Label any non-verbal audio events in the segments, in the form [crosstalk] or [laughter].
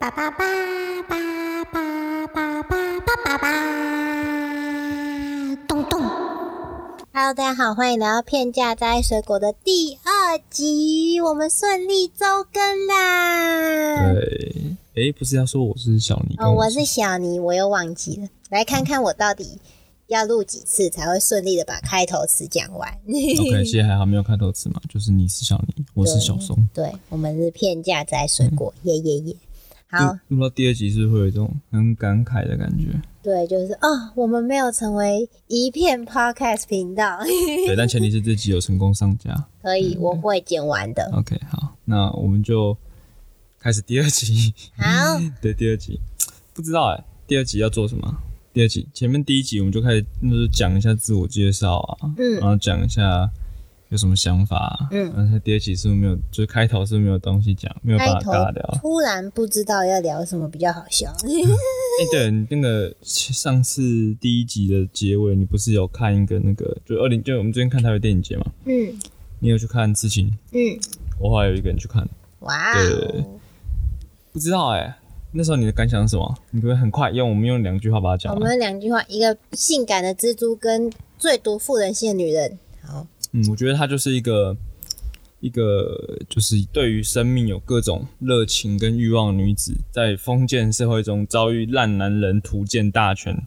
叭叭叭叭叭叭叭叭叭，咚咚。Hello，大家好，欢迎来到片价摘水果的第二集，我们顺利周更啦。对，诶，不是要说我是小尼？哦，我是小尼，我又忘记了。来看看我到底要录几次才会顺利的把开头词讲完。OK，现在还好没有开头词嘛，就是你是小尼，我是小松。对，我们是片价摘水果，耶耶耶。好，录录到第二集是会有一种很感慨的感觉？对，就是哦，我们没有成为一片 podcast 频道，[laughs] 对，但前提是这集有成功上架。可以，我会剪完的。OK，好，那我们就开始第二集。好，[laughs] 对，第二集不知道哎、第二集要做什么？第二集前面第一集我们就开始就是讲一下自我介绍啊，嗯然后讲一下有什么想法、啊，嗯然后第二集是不是没有，就是开头是不是没有东西讲，没有办法尬聊。突然不知道要聊什么比较好笑。[laughs] 哎、对，你那个上次第一集的结尾，你不是有看一个那个，就二零，就我们最近看台北电影节嘛，嗯你有去看《刺青》？嗯，我后来有一个人去看，哇对对不知道哎、那时候你的感想是什么？你可不可以很快用我们用两句话把它讲完？我们两句话，一个性感的蜘蛛跟最毒妇人心的女人。好，嗯，我觉得她就是一个一个就是对于生命有各种热情跟欲望的女子，在封建社会中遭遇烂男人图鉴大全。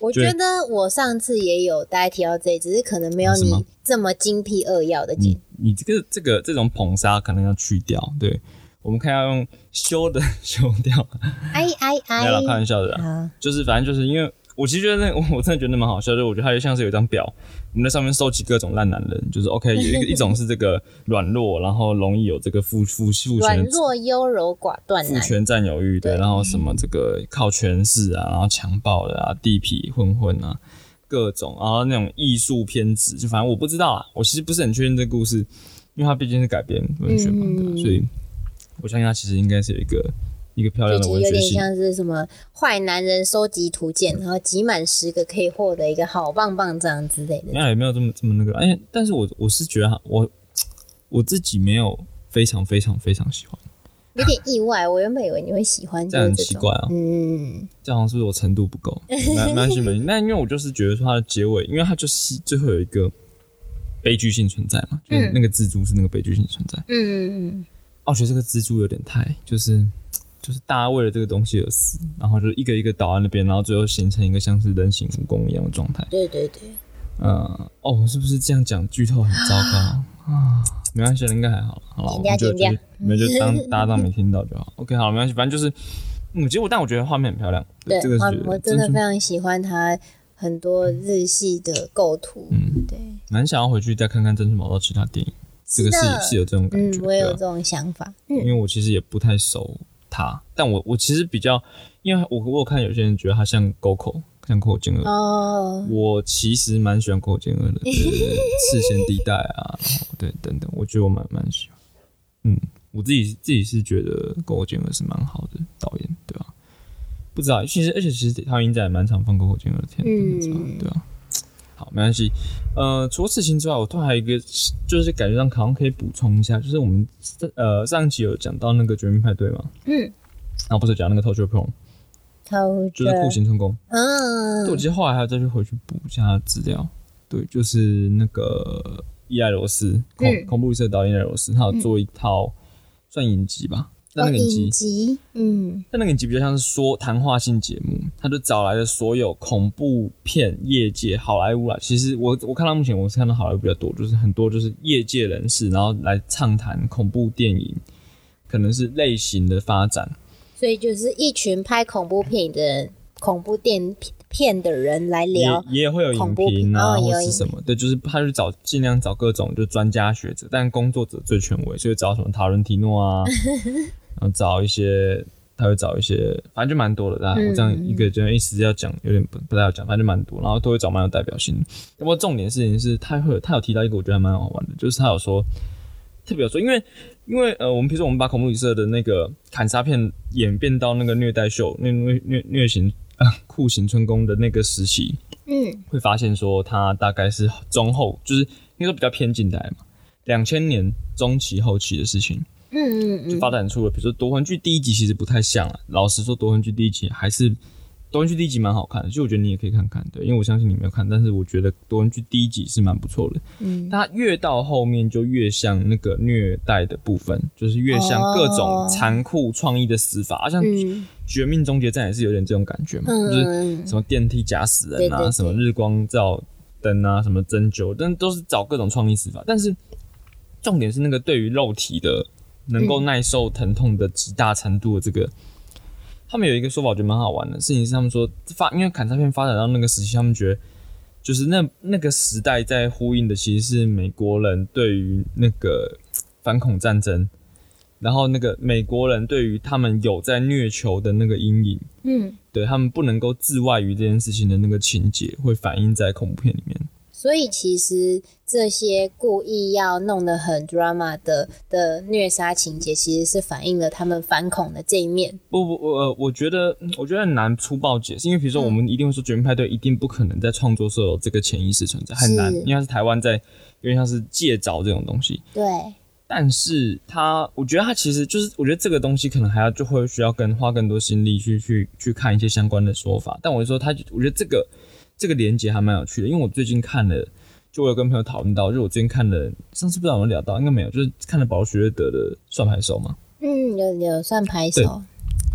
我对觉得我上次也有大家提到这，只是可能没有你这么精辟扼要的解你。你这个这个这种捧杀可能要去掉，对我们看要用修的 [laughs] 修掉，哎哎哎没有啦，开玩笑的啦，就是反正就是因为我其实觉得那我 [laughs] 我真的觉得那蛮好笑，就我觉得它就像是有一张表，我们在上面收集各种烂男人，[laughs] 就是 OK 有一个一种是这个软弱，然后容易有这个父父父软权弱优柔寡断。父权占有欲对，然后什么这个靠权势啊，然后强暴的啊，地痞混混啊，各种，然后那种艺术偏执，就反正我不知道啊，我其实不是很确定这个故事，因为它毕竟是改编文学嘛，对吧嗯所以我相信它其实应该是有一个一个漂亮的就其实有文学性。点像是什么坏男人收集图鉴，然后集满十个可以获得一个好棒棒这样之类的。没有也没有这么这么那个，哎，但是我我是觉得它我我自己没有非常非常非常喜欢，有点意外，我原本以为你会喜欢，这样很奇怪啊嗯，这好像是不是我程度不够？[laughs] 没没关系，没关系。那因为我就是觉得说它的结尾，因为它就是最后有一个悲剧性存在嘛，就是那个蜘蛛是那个悲剧性存在。嗯嗯嗯，哦，我觉得这个蜘蛛有点太就是就是大家为了这个东西而死，然后就一个一个倒在那边，然后最后形成一个像是人形蜈蚣一样的状态。对对对，呃，哦，是不是这样讲剧透很糟糕啊？没关系，应该还好了。好了，我们就剪掉就当 [laughs] 大家当没听到就好。OK，好，没关系，反正就是，嗯，结果但我觉得画面很漂亮，对这个是我我真的非常喜欢它很多日系的构图，嗯对，蛮想要回去再看看《真实宝岛》其他电影，这个是是是有这种感觉，，嗯我也有这种想法，嗯因为我其实也不太熟他，但我我其实比较，因为我我有看有些人觉得他像 Goco，像 Coco 健二，哦，我其实蛮喜欢 Coco 健二的，对对对 [laughs] 视线地带啊，对等等，我觉得我蛮蛮喜欢，嗯，我自己自己是觉得 Coco 健二是蛮好的导演，对吧、不知道，其实而且其实他影展也蛮常放 Coco 健二的片的，嗯。你知道对吧、好，没关系。呃，除了事情之外，我突然还有一个，就是感觉上好像可以补充一下，就是我们呃上一期有讲到那个绝命派对嘛，嗯，然后不是讲那个 Torture Porn，偷就是酷刑成功。嗯对，我，其实后来还要再去回去补一下资料。对，就是那个伊莱罗斯恐嗯恐怖旅社导演伊莱罗斯，他有做一套算影集吧，但那个影集嗯但那个影集比较像是说谈话性节目，他就找来了所有恐怖片业界好莱坞啊。其实我我看到目前我是看到好莱坞比较多，就是很多就是业界人士，然后来畅谈恐怖电影，可能是类型的发展。所以就是一群拍恐怖片的人，恐怖电片的人来也聊，也会有影恐怖片评啊，或是什么，对，就是他去找尽量找各种就专家学者，但工作者最权威，所以找什么塔伦提诺啊，然后找一些，他会找一些，反正就蛮多的。大家我这样一个就一时要讲有点不不太好讲，反正就蛮多，然后都会找蛮有代表性的。不过重点事情是，他会有他有提到一个我觉得还蛮好玩的，就是他有说。特别有说，因为因为呃，我们比如说我们把恐怖旅社的那个砍杀片演变到那个虐待秀、虐虐虐虐刑啊酷刑春宫的那个时期，嗯会发现说他大概是中后，就是应该说比较偏近代嘛，两千年中期后期的事情。嗯嗯嗯，就发展出了，比如说夺魂剧第一集其实不太像啊。老实说，夺魂剧第一集还是夺魂剧第一集蛮好看的，其实我觉得你也可以看看，对，因为我相信你没有看，但是我觉得夺魂剧第一集是蛮不错的。嗯，它越到后面就越像那个虐待的部分，就是越像各种残酷创意的死法，好像《嗯绝命终结战》也是有点这种感觉嘛，嗯就是嗯什么电梯夹死人啊，什么日光照灯啊，什么针灸，但都是找各种创意死法。但是重点是那个对于肉体的能够耐受疼痛的极大程度的这个，他们有一个说法，我觉得蛮好玩的事情是，他们说发因为砍杀片发展到那个时期，他们觉得就是那那个时代在呼应的其实是美国人对于那个反恐战争。然后那个美国人对于他们有在虐囚的那个阴影，嗯，对他们不能够自外于这件事情的那个情节，会反映在恐怖片里面。所以其实这些故意要弄得很 drama 的的虐杀情节，其实是反映了他们反恐的这一面。不不，我呃我觉得嗯我觉得很难粗暴解释，因为比如说嗯我们一定会说绝命派对一定不可能在创作时候有这个潜意识存在，很难，是因为它是台湾在有点像是借找这种东西。对，但是他，我觉得他其实就是，我觉得这个东西可能还要就会需要跟花更多心力去去去看一些相关的说法。但我就说他，我觉得这个这个连接还蛮有趣的，因为我最近看了，就我有跟朋友讨论到，就我最近看了，上次不知道有没有聊到，应该没有，就是看了保罗·学德的《算牌手》嘛，嗯，有有算牌手，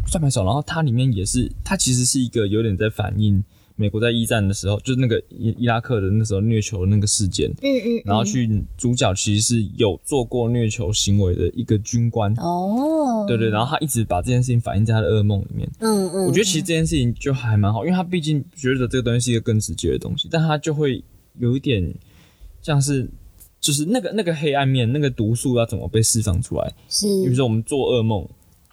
算牌手，然后它里面也是，它其实是一个有点在反映美国在一战的时候，就是那个伊伊拉克的那时候虐囚的那个事件，嗯嗯，然后去主角其实是有做过虐囚行为的一个军官，哦，对对，然后他一直把这件事情反映在他的噩梦里面。嗯嗯，我觉得其实这件事情就还蛮好，因为他毕竟觉得这个东西是一个更直接的东西，但他就会有一点像是。就是那个那个黑暗面，那个毒素要怎么被释放出来？是，比如说我们做噩梦，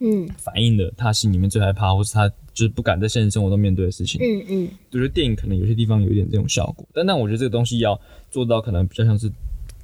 嗯反映了他心里面最害怕，或是他就是不敢在现实生活中面对的事情。嗯嗯，我觉得电影可能有些地方有一点这种效果，但但我觉得这个东西要做到，可能比较像是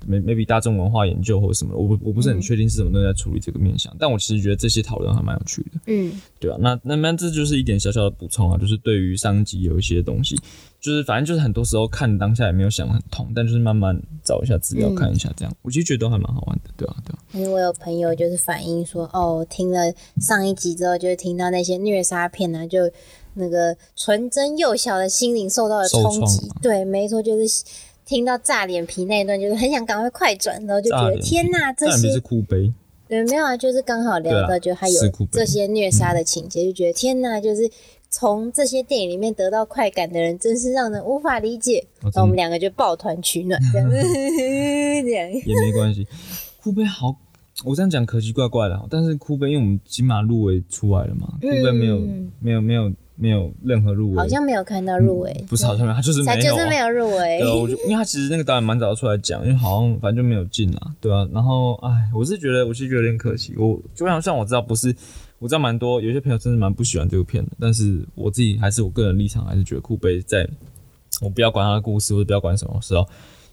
maybe 大众文化研究或者什么，我不我不是很确定是什么东西在处理这个面向，但我其实觉得这些讨论还蛮有趣的，嗯。对啊，那那那这就是一点小小的补充啊，就是对于上一集有一些东西，就是反正就是很多时候看当下也没有想很通，但就是慢慢找一下资料嗯。看一下，这样、我其实觉得都还蛮好玩的，对啊对啊，因为我有朋友就是反映说，哦，听了上一集之后，就是听到那些虐杀片呢、就那个纯真幼小的心灵受到了冲击创。对，没错，就是听到炸脸皮那一段，就是很想赶快快转，然后就觉得天呐，这些是哭悲，对没有啊，就是刚好聊到，就他有这些虐杀的情节，就觉得天呐，就是。从这些电影里面得到快感的人，真是让人无法理解。然后我们两个就抱团取暖，这样子，[laughs] 这样。也没关系。哭悲好，我这样讲可奇怪怪的，但是哭悲因为我们金马入围出来了嘛，哭悲没有、嗯没有没有没有任何入围，好像没有看到入围，不是好像没有，他就是没有、啊，就是没有入围。对啊，我就因为他其实那个导演蛮早就出来讲，因为好像反正就没有进啊，对啊。然后哎，我是觉得我是觉得有点可惜，我就像像我知道不是，我知道蛮多有些朋友真的蛮不喜欢这部片的，但是我自己还是我个人立场还是觉得库贝在，我不要管他的故事或者不要管什么时候。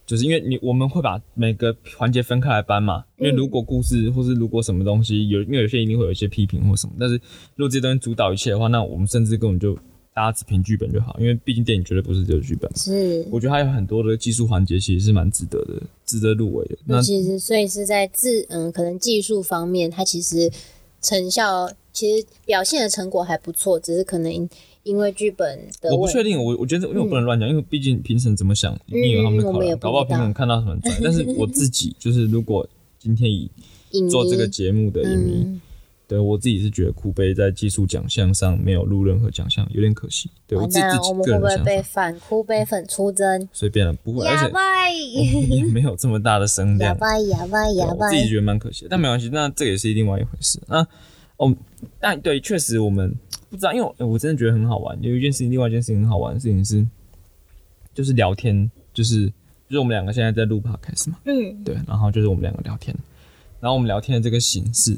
就是因为你我们会把每个环节分开来搬嘛，因为如果故事或是如果什么东西有，因为有些一定会有一些批评或什么，但是如果这些东西主导一切的话，那我们甚至根本就大家只凭剧本就好，因为毕竟电影绝对不是只有剧本。是，我觉得还有很多的技术环节其实是蛮值得的，值得入围的。那那其实所以是在自嗯，可能技术方面，它其实成效其实表现的成果还不错，只是可能因因为剧本的我不确定，我我觉得因为我不能乱讲，因为毕竟评审怎么想，一定有他们的考量，嗯我们也不搞不好评审看到什么很拽。但是 [laughs] 我自己就是，如果今天以做这个节目的影迷，嗯，对我自己是觉得酷杯在技术奖项上没有入任何奖项，有点可惜。对我自己自己我们会不会被反酷杯粉出征？随便了，不会，而且 [laughs] 也没有这么大的声量。哑巴，哑巴，对哑巴我自。己觉得蛮可惜的，但没关系，那这也是另外一回事。那哦，但对，确实我们不知道，因为我我真的觉得很好玩。有一件事情，另外一件事情很好玩的事情是，就是聊天，就是就是我们两个现在在录 podcast 嘛，嗯对，然后就是我们两个聊天，然后我们聊天的这个形式，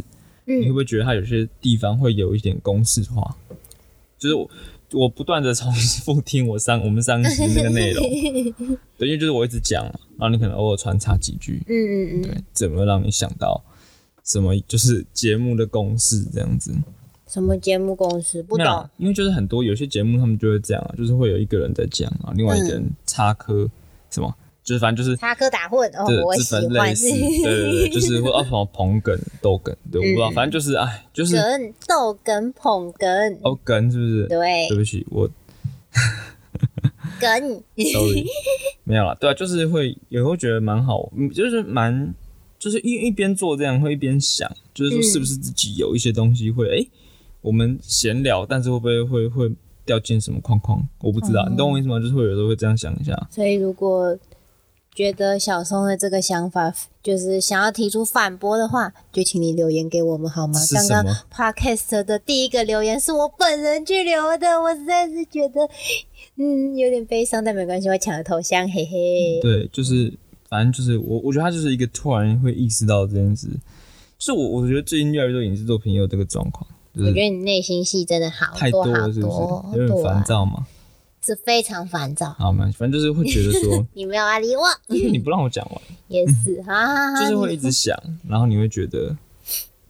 你会嗯不会觉得它有些地方会有一点公式化？就是我我不断的重复听我上我们上一那个内容，[laughs] 对，因为就是我一直讲嘛，然后你可能偶尔穿插几句，嗯嗯嗯，对，怎么让你想到什么就是节目的公式这样子？什么节目公司不懂？因为就是很多有些节目他们就会这样啊，就是会有一个人在讲啊，另外一个人插科什么，就是反正就是插科打诨我喜自分类欢似，[laughs] 对对对，就是会哦什么捧哏、逗哏，对，我不知道，嗯。反正就是哎，就是梗逗梗捧梗，哦哏是不是？对。对不起，我梗。[laughs] Sorry，没有了，对啊，就是会也会觉得蛮好，嗯，就是蛮就是一一边做这样会一边想，就是说嗯。是不是自己有一些东西会哎、诶我们闲聊，但是会不会会会掉进什么框框？我不知道，哦你懂我意思吗？就是会有时候会这样想一下。所以如果觉得小松的这个想法就是想要提出反驳的话，就请你留言给我们好吗？刚刚 podcast 的第一个留言是我本人去留的，我实在是觉得嗯有点悲伤，但没关系，我抢了头像，嘿嘿。对，就是反正就是我，我觉得他就是一个突然会意识到这件事。就是我，我觉得最近越来越多影视作品也有这个状况，就是我觉得你内心戏真的好太多好了，是不多，是？有点烦躁嘛。是非常烦躁。好嘛，反正就是会觉得说，[laughs] 你没有要理我，[laughs] 因为你不让我讲完，也是，[laughs] 哈。就是会一直想，然后你会觉得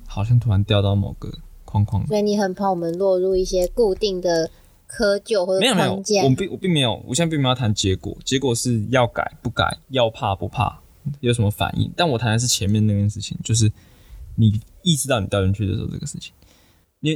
好像突然掉到某个框框里。所以你很怕我们落入一些固定的窠臼或者没有没有，框架。我并我并没有，我现在并没有要谈结果，结果是要改不改，要怕不怕，有什么反应。但我谈的是前面那件事情，就是你意识到你掉进去的时候这个事情。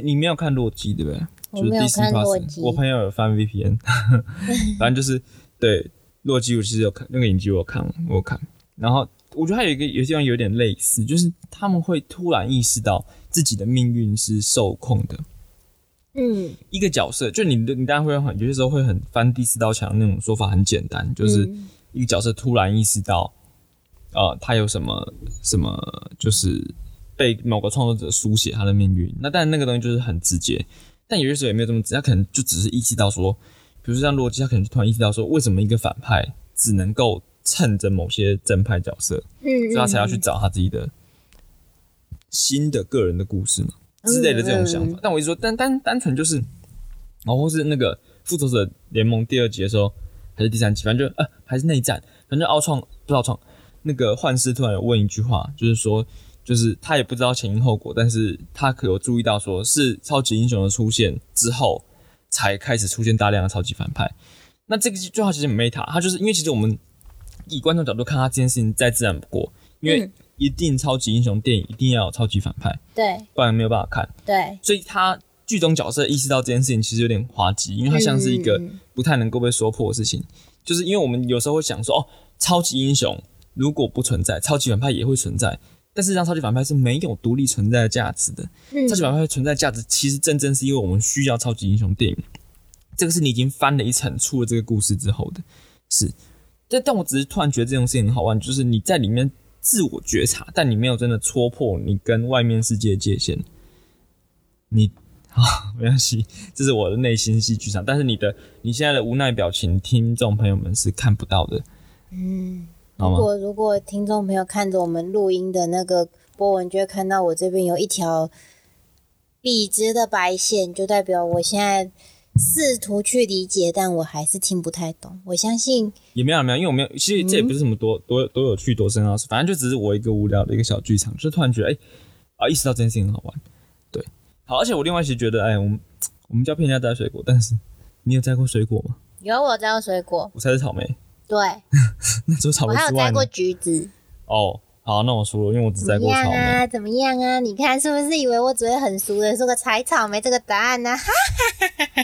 你你没有看洛基对不对？就是我没有 Disney 看洛 Plus，基我朋友有翻 VPN，[laughs] 反正就是对洛基，我其实有看那个影集，我有看，我有看。然后我觉得还有一个有些地方有点类似，就是他们会突然意识到自己的命运是受控的。嗯，一个角色，就你的你当然会很有些时候会很翻第四道墙那种说法很简单，就是嗯一个角色突然意识到，呃，他有什么什么，就是被某个创作者书写他的命运。那但那个东西就是很直接，但有些时候也没有这么直接，他可能就只是意识到说，比如说像洛基，他可能就突然意识到说，为什么一个反派只能够趁着某些正派角色，嗯，所以他才要去找他自己的新的个人的故事嘛之类的这种想法。但我一直说，单单单纯就是，哦，或是那个复仇者联盟第二集的时候，还是第三集，反正就呃还是内战，反正奥创不是奥创，那个幻视突然有问一句话，就是说。就是他也不知道前因后果，但是他可有注意到，说是超级英雄的出现之后，才开始出现大量的超级反派。那这个最好其实很 meta，他就是因为其实我们以观众角度看他这件事情再自然不过，因为嗯一定超级英雄电影一定要有超级反派，对不然没有办法看。对，所以他剧中角色意识到这件事情其实有点滑稽，因为它像是一个不太能够被说破的事情。就是因为我们有时候会想说，哦，超级英雄如果不存在，超级反派也会存在。但事实上，超级反派是没有独立存在的价值的。嗯超级反派存在价值，其实真正是因为我们需要超级英雄电影。这个是你已经翻了一层出了这个故事之后的是。但但我只是突然觉得这种事情很好玩，就是你在里面自我觉察，但你没有真的戳破你跟外面世界的界限。你 [laughs] 啊，没关系，这是我的内心戏剧场。但是你的你现在的无奈表情，听众朋友们是看不到的，嗯。如果如果听众朋友看着我们录音的那个波纹，就会看到我这边有一条笔直的白线，就代表我现在试图去理解，但我还是听不太懂。我相信，也没有没有，因为我没有，其实这也不是什么多、多多有趣多深奥反正就只是我一个无聊的一个小剧场，就突然觉得，哎、啊，意识到这件事情很好玩，对，好，而且我另外其实觉得，哎，我们我们叫骗人家摘水果，但是你有摘过水果吗？有我摘过水果，我摘的草莓，对 [laughs] 那除了草我还有莓之外呢摘过橘子。哦，好，那我输了，因为我只摘怎么样过草莓。啊？怎么样啊？你看是不是以为我只会很熟的说个采草莓这个答案呢、哈，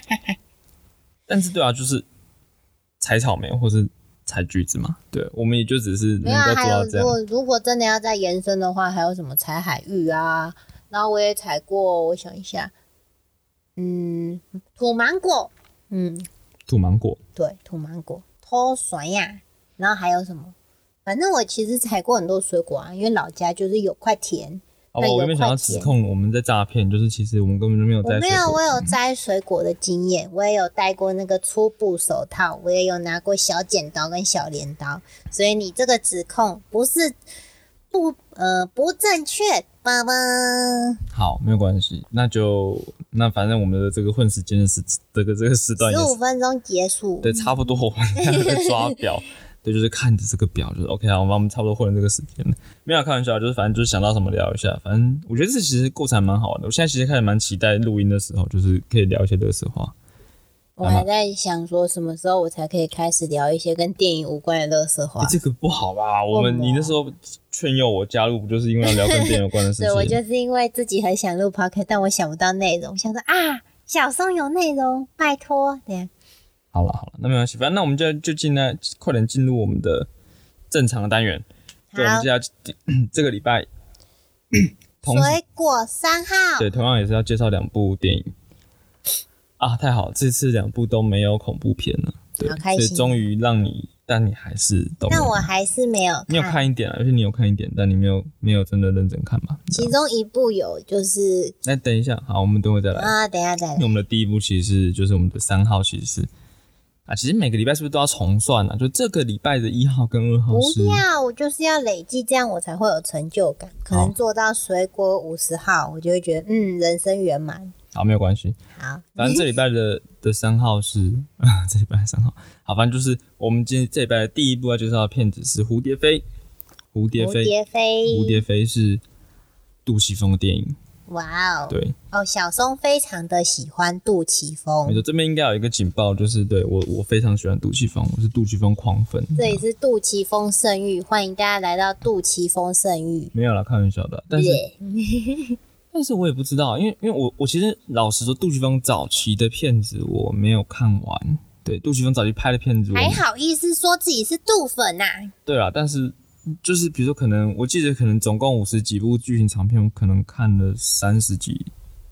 [laughs] 但是对啊，就是采草莓或是采橘子嘛，对，我们也就只是没有啊，能够还有做到这样。如果如果真的要再延伸的话，还有什么采海芋啊？然后我也采过，我想一下，嗯，土芒果，嗯，土芒果，对，土芒果，脱酸呀。然后还有什么？反正我其实采过很多水果啊，因为老家就是有块田。哦，那有我原本想要指控我们在诈骗，就是其实我们根本就没有我没有，我有摘水果的经验，我也有戴过那个粗布手套，我也有拿过小剪刀跟小镰刀，所以你这个指控不是不呃不正确，爸爸。好，没有关系，那就那反正我们的这个混时间的时这个这个时段也十五分钟结束，对，差不多我们在抓表，[laughs] 对，就是看着这个表，就是 OK 啊，我们我们差不多混了这个时间了。没有开玩笑，就是反正就是想到什么聊一下，反正我觉得这其实过程还蛮好玩的。我现在其实开始蛮期待录音的时候，就是可以聊一些乐色话。我还在想说什么时候我才可以开始聊一些跟电影无关的乐色话。这个不好吧？我们你那时候劝诱我加入，不就是因为要聊跟电影有关的事情？[laughs] 对，我就是因为自己很想录 podcast，但我想不到内容，想说啊，小松有内容，拜托。对，好了好了，那没关系，反正那我们就就进来，快点进入我们的正常的单元。对，我们就要这个礼拜，[clears throat] 水果三号，对，同样也是要介绍两部电影。啊，太好！这次两部都没有恐怖片了，对，所以终于让你，但你还是都，但我还是没有，你有看一点啊，而且你有看一点，但你没有没有真的认真看嘛？[laughs] 其中一部有，就是，那等一下，好，我们等会再来啊，等一下再来。我们的第一部其实是就是我们的三号，其实是啊，其实每个礼拜是不是都要重算呢？就这个礼拜的一号跟二号，不要，我就是要累计，这样我才会有成就感。可能做到水果五十号，我就会觉得嗯，人生圆满。好，没有关系。好，反正这礼拜的的三号是 [laughs] 这礼拜三号。好，反正就是我们今天这礼拜的第一部要介绍的片子是《蝴蝶飞》。蝴蝶飞，蝴蝶飞，蝴蝶飞是杜琪峰的电影。哇哦，对哦，小松非常的喜欢杜琪峰。没错，这边应该有一个警报，就是对我我非常喜欢杜琪峰，我是杜琪峰狂粉。这里是杜琪峰圣域，欢迎大家来到杜琪峰圣域。没有啦，开玩笑的，但是。但是我也不知道，因为因为我我其实老实说，杜琪峰早期的片子我没有看完。对，杜琪峰早期拍的片子，还好意思说自己是杜粉呐？对啊，但是就是比如说，可能我记得可能总共五十几部剧情长片，我可能看了三十几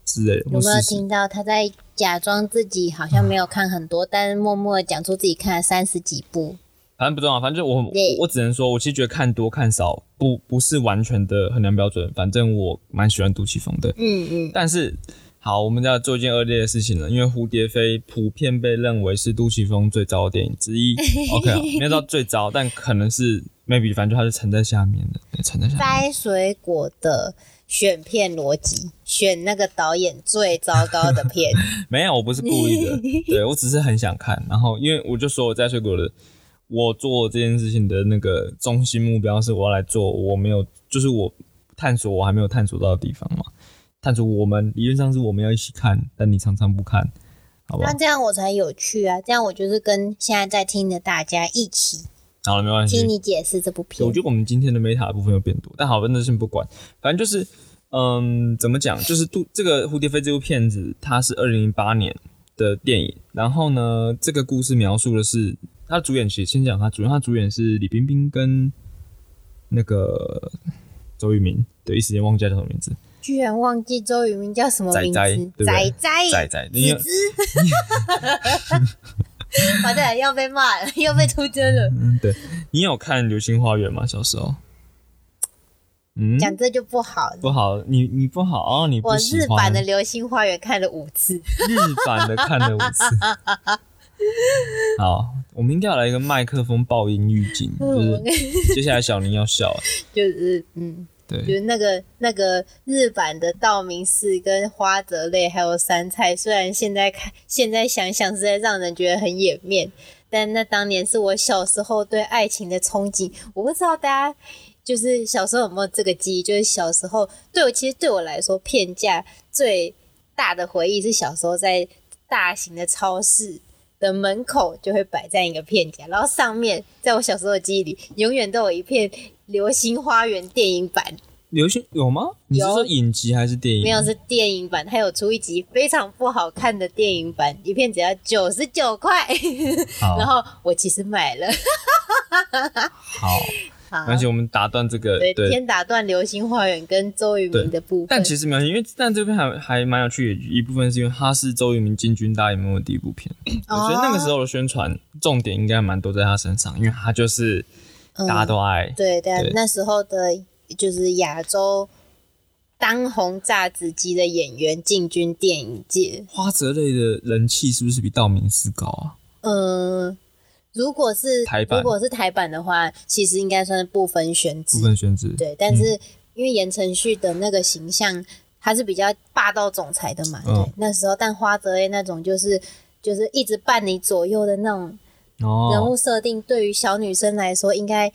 之类的。有没有听到他在假装自己好像没有看很多，但是默默的讲出自己看了三十几部？反正不重要，反正就我我只能说，我其实觉得看多看少不不是完全的衡量标准。反正我蛮喜欢杜琪峰的，嗯嗯。但是好，我们要做一件恶劣的事情了，因为《蝴蝶飞》普遍被认为是杜琪峰最糟的电影之一。OK，没有到最糟，但可能是 maybe，反正就它是沉在下面的，沉在下面。摘水果的选片逻辑，选那个导演最糟糕的片。[laughs] 没有，我不是故意的，[laughs] 对我只是很想看。然后因为我就说我摘水果的。我做这件事情的那个中心目标是，我要来做我没有，就是我探索我还没有探索到的地方嘛。探索我们理论上是我们要一起看，但你常常不看，好吧？那这样我才有趣啊！这样我就是跟现在在听的大家一起，好了，没关系，听你解释这部片。我觉得我们今天的 meta 部分又变多，但好，那先不管，反正就是，嗯，怎么讲？就是杜这个蝴蝶飞这部片子，它是二零零八年的电影，然后呢，这个故事描述的是。他主演其实先讲他主演，他主演是李冰冰跟那个周渝民，对，一时间忘记叫什么名字，居然忘记周渝民叫什么名字？仔仔仔仔，子子，完蛋要被骂了，要被出征了。嗯，对你有看《流星花园》吗？小时候？嗯，讲这就不好，不好，你你不好啊，你我日版的《流星花园》看了五次，日版的看了五次。[laughs] 好，我们应该要来一个麦克风爆音预警，[laughs] 就是接下来小林要笑，[laughs] 就是嗯，对，就是那个那个日版的道明寺跟花泽类还有山菜，虽然现在看现在想想实在让人觉得很掩面，但那当年是我小时候对爱情的憧憬。我不知道大家就是小时候有没有这个记忆，就是小时候对我其实对我来说，片价最大的回忆是小时候在大型的超市。的门口就会摆在一个片架，然后上面在我小时候的记忆里，永远都有一片《流星花园》电影版。流星有吗？你是说影集还是电影？没有，是电影版。它有出一集非常不好看的电影版，一片只要九十九块。[laughs] 然后我其实买了。[laughs] 好。而且我们打断这个，对，先打断《流星花园》跟周渝民的部分。但其实没有，因为但这片还还蛮有趣的，一部分是因为它是周渝民进军大荧幕的第一部片，[coughs] 所以那个时候的宣传重点应该蛮多在他身上，因为他就是大家都爱。对对，那时候的就是亚洲当红炸子鸡的演员进军电影界，花泽类的人气是不是比道明寺高啊？嗯。如果是台版，如果是台版的话，其实应该算是不分选址。不分选址。对，但是因为言承旭的那个形象，他是比较霸道总裁的嘛。对，那时候，但花泽类那种就是就是一直伴你左右的那种人物设定，对于小女生来说，应该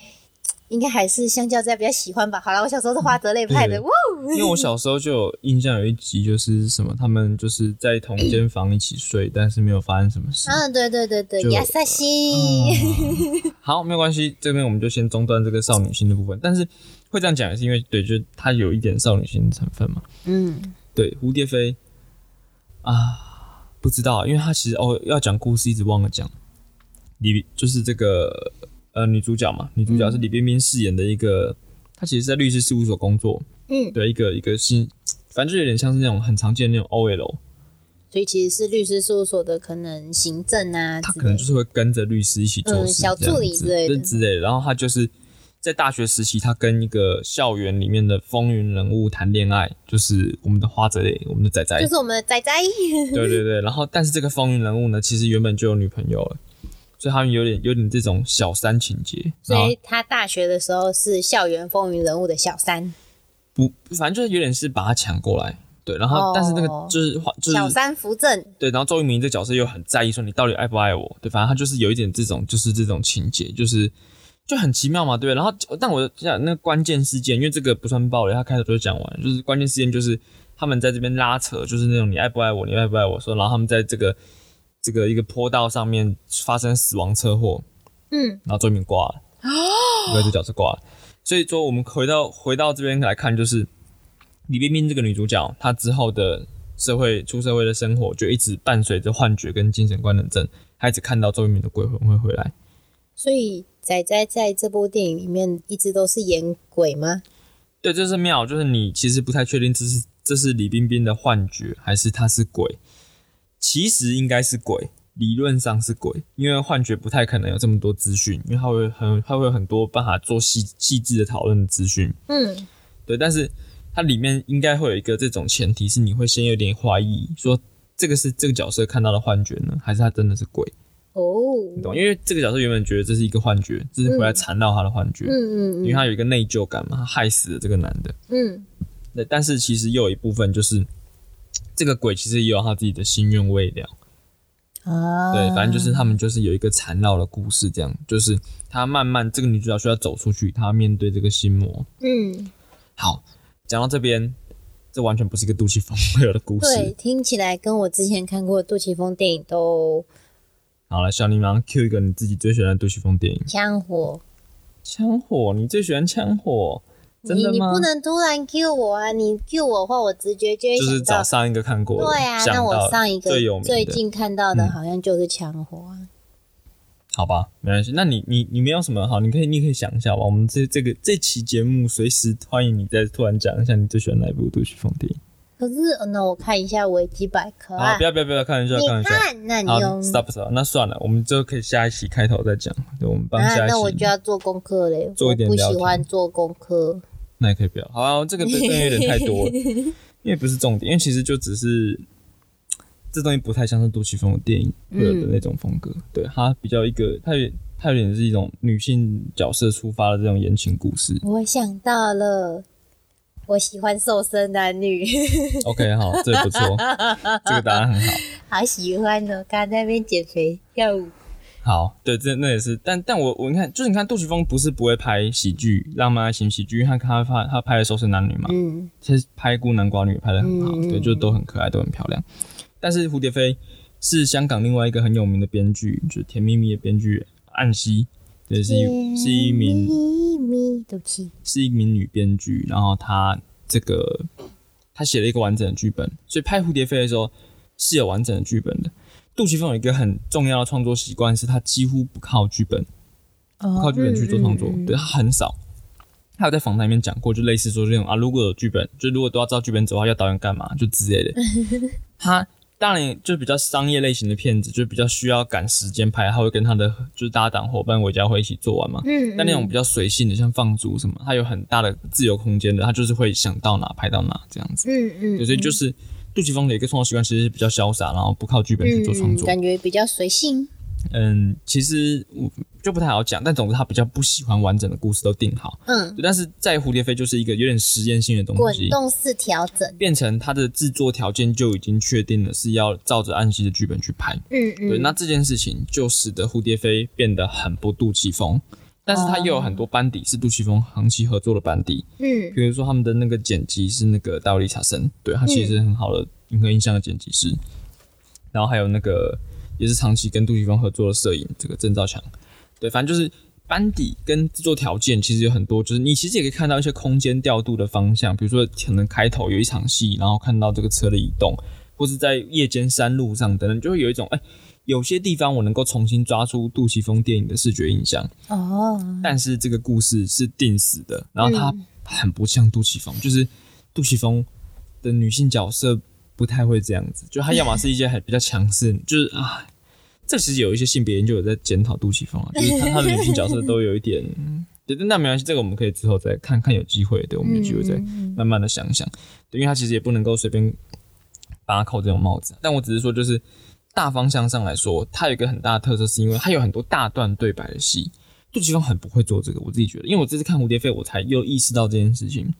应该还是相较在比较喜欢吧。好了，我小时候是花泽类派的，哇，因为我小时候就有印象，有一集就是什么，他们就是在同一间房一起睡，但是没有发生什么事。嗯，对对对对，就亚萨西，嗯 [laughs] 好，没有关系，这边我们就先中断这个少女心的部分。但是会这样讲，也是因为对，就是它有一点少女心的成分嘛。嗯对，蝴蝶飞啊，不知道，因为它其实哦要讲故事，一直忘了讲。李就是这个呃女主角嘛，女主角是李冰冰饰演的一个，她其实是在律师事务所工作嗯，对一个一个新，反正就有点像是那种很常见的那种 OL，所以其实是律师事务所的可能行政啊之类的，她可能就是会跟着律师一起做嗯事，小助理之类的对之类的。然后他就是在大学时期，他跟一个校园里面的风云人物谈恋爱，就是我们的花泽类，我们的仔仔，就是我们的仔仔，对对对，然后但是这个风云人物呢，其实原本就有女朋友了，所以他们有点有点这种小三情节，所以他大学的时候是校园风云人物的小三，不，反正就是有点是把他抢过来，对，然后、哦但是那个就是就是小三扶正，对，然后周渝民这角色又很在意说你到底爱不爱我，对，反正他就是有一点这种就是这种情节，就是就很奇妙嘛，对。然后但我讲那个关键事件，因为这个不算暴雷，他开头就讲完，就是关键事件就是他们在这边拉扯，就是那种你爱不爱我，你爱不爱我说，然后他们在这个这个一个坡道上面发生死亡车祸，嗯，然后周渝民挂了，因为这角色挂了。所以说，我们回到回到这边来看，就是李冰冰这个女主角，她之后的社会出社会的生活，就一直伴随着幻觉跟精神官能症，她一直看到周渝民的鬼魂会回来。所以仔仔在这部电影里面一直都是演鬼吗？对，这是妙，就是你其实不太确定这是这是李冰冰的幻觉，还是她是鬼。其实应该是鬼，理论上是鬼，因为幻觉不太可能有这么多资讯，因为它会很它会有很多办法做细细致的讨论的资讯。嗯，对，但是它里面应该会有一个这种前提，是你会先有点怀疑，说这个是这个角色看到的幻觉呢，还是他真的是鬼？哦，你懂？因为这个角色原本觉得这是一个幻觉，这是回来缠绕他的幻觉，嗯嗯因为他有一个内疚感嘛，他害死了这个男的。嗯对，但是其实又有一部分就是这个鬼其实也有他自己的心愿未了。嗯啊，对，反正就是他们就是有一个缠绕的故事，这样就是他慢慢这个女主角需要走出去，她要面对这个心魔。嗯，好，讲到这边，这完全不是一个杜琪峰会有的故事对，事。听起来跟我之前看过的杜琪峰电影都好了，小林马上 Q 一个你自己最喜欢的杜琪峰电影，枪火。枪火，你最喜欢枪火？真的吗？你你不能突然 Q 我啊！你 Q 我的话，我直觉就会就是。找上一个看过的，对啊，那我上一个最有名最近看到的嗯好像就是枪火啊。好吧，没关系。那你你你没有什么好，你可以你可以想一下吧。我们这这个这期节目随时欢迎你再突然讲一下你最喜欢哪一部杜琪峰电影。可是，呃那我看一下维基百科，啊不。要不要不要，开玩笑你开玩笑。那你好用，stop stop，那算了，我们就可以下一期开头再讲。对，我们帮啊，下一期，那我就要做功课嘞。做一点我不喜欢做功课。那也可以不要。好啊，这个这个有点太多了，[laughs] 因为不是重点，因为其实就只是这东西不太像是杜琪峰的电影会有的那种风格。对，它比较一个，它有它有点是一种女性角色出发的这种言情故事。我想到了，我喜欢瘦身男女，OK，好，这个不错，这个答案很好。[laughs] 好喜欢哦！刚刚在那边减肥跳舞，好，对，这那也是，但但我我你看，就是你看杜琪峰不是不会拍喜剧、浪漫爱情喜剧，因为他他拍他拍的《瘦身男女》嘛，嗯。其实拍孤男寡女拍的很好，嗯对，就都很可爱，都很漂亮。但是蝴蝶飞是香港另外一个很有名的编剧，就是《甜蜜蜜》的编剧岸希，对，是一是一名秘密，对不起，是一名女编剧，然后她这个她写了一个完整的剧本，所以拍蝴蝶飞的时候是有完整的剧本的。杜琪峰有一个很重要的创作习惯，是他几乎不靠剧本，不不靠剧本去做创作，嗯对他很少。他有在访谈里面讲过，就类似说这种啊，如果有剧本，就如果都要照剧本走的话，要导演干嘛，就之类的。[laughs] 他当然就比较商业类型的片子，就比较需要赶时间拍，他会跟他的就是搭档伙伴韦家辉一起做完嘛。嗯，但那种比较随性的，像放逐什么，他有很大的自由空间的，他就是会想到哪拍到哪这样子。嗯嗯，对，所以就是杜琪峰的一个创作习惯，其实是比较潇洒，然后不靠剧本去做创作。嗯感觉比较随性。嗯，其实我就不太好讲，但总之他比较不喜欢完整的故事都定好。嗯，但是在蝴蝶飞就是一个有点实验性的东西滚西，动式调整。变成他的制作条件就已经确定了，是要照着安息的剧本去拍。嗯嗯，对，那这件事情就使得蝴蝶飞变得很不杜琪峰。但是他又有很多班底是杜琪峰长期合作的班底，嗯。比如说他们的那个剪辑是那个大卫理查森，对他其实是很好的银河印象的剪辑师，然后还有那个也是长期跟杜琪峰合作的摄影这个郑兆强，对，反正就是班底跟制作条件其实有很多，就是你其实也可以看到一些空间调度的方向，比如说可能开头有一场戏，然后看到这个车的移动，或是在夜间山路上等等，就会有一种哎。有些地方我能够重新抓出杜琪峰电影的视觉印象，哦，但是这个故事是定死的，然后它很不像杜琪峰，就是杜琪峰的女性角色不太会这样子，就她要么是一些很比较强势，就是啊，这其实有一些性别研究有在检讨杜琪峰啊，就是他他的女性角色都有一点，[laughs] 对，那没关系，这个我们可以之后再看看，有机会，对，我们有机会再慢慢的想想，对，因为他其实也不能够随便把他扣这种帽子，但我只是说就是。大方向上来说，它有一个很大的特色，是因为它有很多大段对白的戏。杜琪峰很不会做这个，我自己觉得，因为我这次看《蝴蝶飞》，我才又意识到这件事情，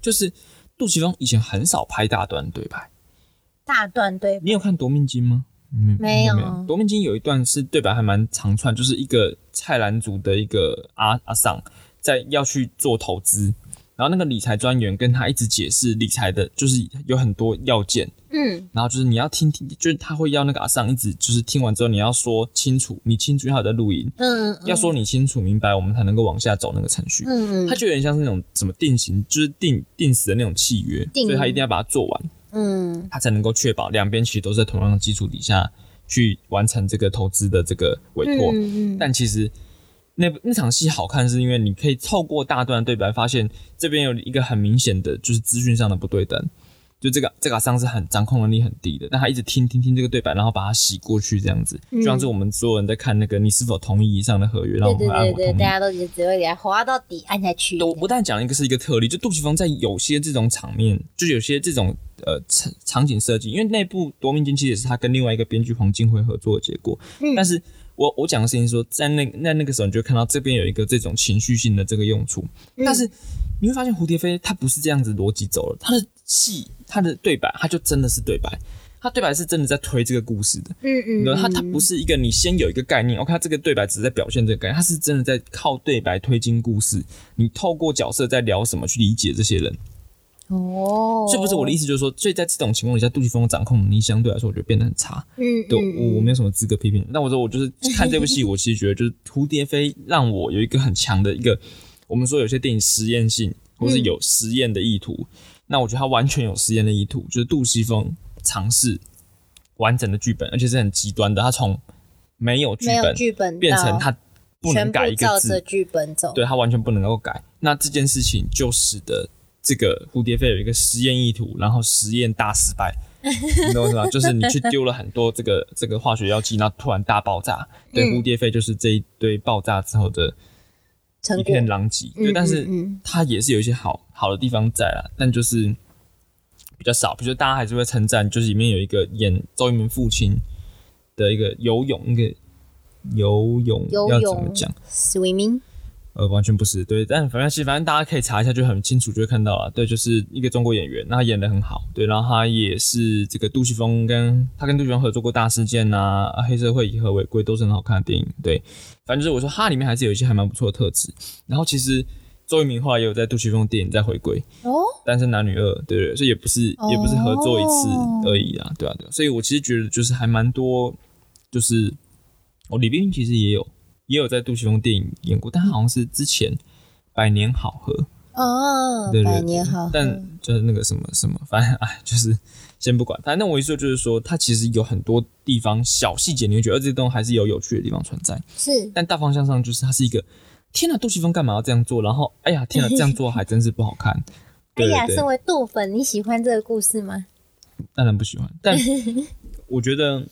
就是杜琪峰以前很少拍大段对白。大段对白，你有看《夺命金》吗？没没有，《夺命金》有一段是对白还蛮长串，就是一个蔡澜族的一个阿阿桑在要去做投资。然后那个理财专员跟他一直解释理财的，就是有很多要件，嗯，然后就是你要听听，就是他会要那个阿尚一直就是听完之后你要说清楚，你清楚，他有在录音，嗯，要说你清楚明白，我们才能够往下走那个程序，嗯。嗯，他就有点像是那种什么定型，就是定定死的那种契约，定。所以他一定要把它做完，嗯，他才能够确保两边其实都在同样的基础底下去完成这个投资的这个委托，嗯嗯，但其实。那那场戏好看，是因为你可以透过大段对白，发现这边有一个很明显的就是资讯上的不对等。就这个这个桑是很掌控能力很低的，但他一直听听听这个对白，然后把它洗过去，这样子，就像是我们所有人在看那个你是否同意以上的合约，然后对对对对，按我同意。大家都只只会给他滑到底，按下去。我不但讲一个是一个特例，就杜琪峰在有些这种场面，就有些这种呃场场景设计，因为那部《夺命金》其实也是他跟另外一个编剧黄金辉合作的结果，嗯但是。我我讲的事情说，在那那那个时候，你就会看到这边有一个这种情绪性的这个用处，但是你会发现蝴蝶飞它不是这样子逻辑走了，它的戏它的对白，它就真的是对白，它对白是真的在推这个故事的，嗯嗯，它它不是一个你先有一个概念，OK，他这个对白只是在表现这个概念，它是真的在靠对白推进故事，你透过角色在聊什么去理解这些人，哦，所以不是我的意思，就是说，所以在这种情况底下，杜琪峰的掌控能力相对来说，我觉得变得很差。嗯，对，嗯我我没有什么资格批评。那我说，我就是看这部戏，我其实觉得就是蝴蝶飞让我有一个很强的一个，我们说有些电影实验性，或是有实验的意图。那我觉得他完全有实验的意图，就是杜琪峰尝试完整的剧本，而且是很极端的。他从没有剧本剧本变成他不能改一个字，剧本走。对他完全不能够改。那这件事情就使得这个蝴蝶飞有一个实验意图，然后实验大失败。[laughs] 你懂我意思吗？就是你去丢了很多这个 [laughs] 这个化学药剂，然后突然大爆炸。对，嗯蝴蝶飞就是这一堆爆炸之后的一片狼藉。嗯对，但是嗯它也是有一些好好的地方在啦，但就是比较少。比如说大家还是会称赞，就是里面有一个演周渝民父亲的一个游泳，一个游泳游要怎么泳讲？swimming，呃，完全不是，对，但反正其实反正大家可以查一下，就很清楚就会看到了，对，就是一个中国演员，那他演的很好，对，然后他也是这个杜琪峰跟他跟杜琪峰合作过《大事件》呐，《黑社会》以和为贵都是很好看的电影，对，反正就是我说他里面还是有一些还蛮不错的特质，然后其实周渝民后来也有在杜琪峰电影在回归，哦，《单身男女二》，对所以也不是也不是合作一次哦。而已啊，对啊对啊，所以我其实觉得就是还蛮多，就是哦，李冰冰其实也有也有在杜琪峰电影演过，但他好像是之前《百年好合》，哦，对对百年好合，但就是那个什么什么，反正哎，就是先不管。反正我意思就是说，它其实有很多地方小细节，你会觉得这些东西还是有有趣的地方存在。是但大方向上就是它是一个，天哪，杜琪峰干嘛要这样做？然后哎呀，天哪，这样做还真是不好看。[laughs] 哎呀，身为杜粉，你喜欢这个故事吗？当然不喜欢。但 [laughs] 我觉得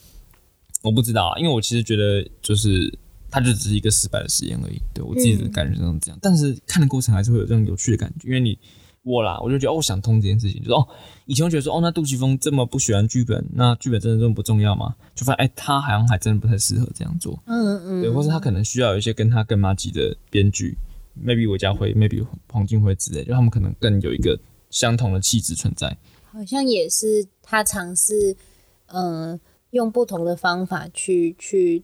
我不知道啊，因为我其实觉得就是它就只是一个失败的实验而已。对我自己的感觉上是这样，但是看的过程还是会有这种有趣的感觉，因为你我啦，我就觉得哦，我想通这件事情，就是哦，以前我觉得说哦，那杜琪峰这么不喜欢剧本，那剧本真的这么不重要吗？就发现哎，他好像还真的不太适合这样做，嗯嗯，对，或是他可能需要有一些跟他更妈级的编剧，maybe 韦家辉，maybe 黄金辉之类，就他们可能更有一个相同的气质存在。好像也是他尝试，嗯、用不同的方法去去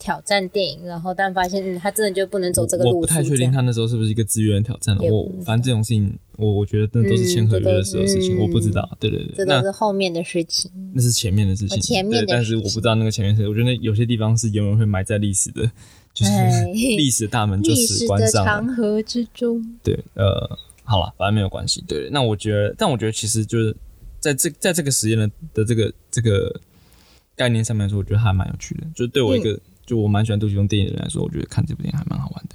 挑战电影，然后但发现嗯，他真的就不能走这个路我不太确定他那时候是不是一个自愿挑战了。我反正这种事情，我我觉得那都是签合约的时候的事情，嗯我不知道。对对对，这都那是后面的事情。那是前面的事情，哦前面的对，但是我不知道那个前面是，我觉得有些地方是永远会埋在历史的，[laughs] 就是哎历史大门就历史的此关上了。长河之中，对，呃，好了，反正没有关系。对，那我觉得，但我觉得其实就是在这在这个实验的的这个这个概念上面来说，我觉得还蛮有趣的。就是对我一嗯个、就我蛮喜欢杜琪峰电影的人来说，我觉得看这部电影还蛮好玩的。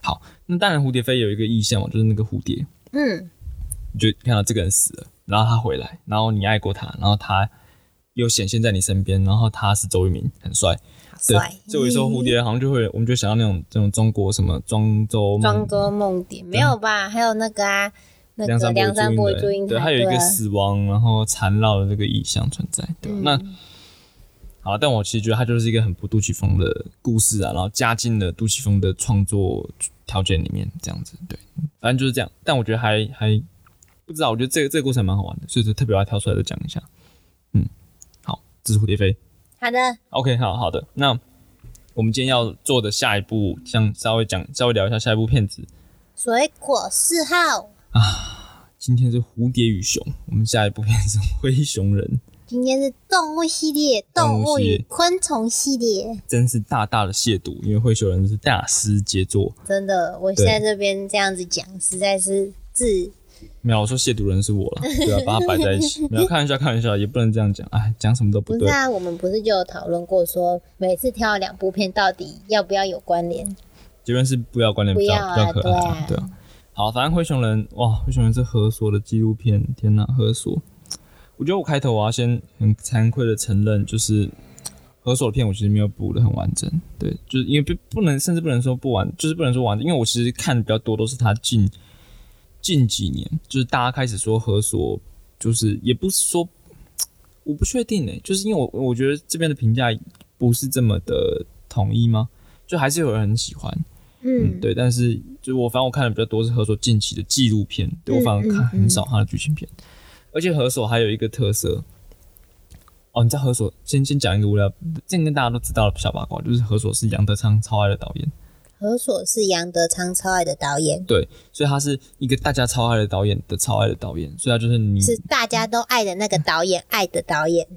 好，那当然蝴蝶飞有一个意象嘛，就是那个蝴蝶，嗯，你就看到这个人死了，然后他回来，然后你爱过他，然后他又显现在你身边，然后他是周渝民，很帅。对好帅，，所以我一说蝴蝶，好像就会，我们就想到那种这种中国什么庄周庄周梦蝶没有吧？还有那个啊，那个梁梁山伯祝英台，对，祝英台，它有一个死亡然后缠绕的这个意象存在，对吧、嗯。那好，但我其实觉得它就是一个很不杜琪峰的故事啊，然后加进了杜琪峰的创作条件里面，这样子，对，反正就是这样。但我觉得还还不知道，我觉得这个这个故事还蛮好玩的，所以就特别要挑出来再讲一下。嗯，好，这是蝴蝶飞。好的，OK，好好的，那我们今天要做的下一步，像稍微讲稍微聊一下下一部片子。水果四号，啊今天是蝴蝶与熊，我们下一部片是灰熊人。今天是动物系列，动动物与昆虫系列。真是大大的亵渎，因为灰熊人是大师杰作。真的，我现在这边这样子讲，实在是自没有，我说亵渎人是我了，对啊，把它摆在一起。[laughs] 没有，开玩笑，开玩笑，也不能这样讲。哎，讲什么都不对。不是啊。我们不是就有讨论过说，每次挑两部片到底要不要有关联？结论是不要关联比较不要啊比较可爱对啊。好，反正灰熊人哇，灰熊人是何所的纪录片，天哪，河索！我觉得我开头我要先很惭愧的承认，就是何所的片我其实没有补的很完整，对，就是因为不不能，甚至不能说不完，就是不能说完整，因为我其实看的比较多都是他近近几年，就是大家开始说何所，就是也不是说我不确定呢、就是因为我我觉得这边的评价不是这么的统一吗？就还是有人很喜欢，嗯，嗯，对，但是就我反正我看的比较多是何所近期的纪录片，对我反而看很少他的剧情片，而且何所还有一个特色，哦，你知道何所先先讲一个无聊，这个跟大家都知道的小八卦，就是何所是杨德昌超爱的导演，何所是杨德昌超爱的导演，对，所以他是一个大家超爱的导演的超爱的导演，所以他就是你，是大家都爱的那个导演，爱的导演。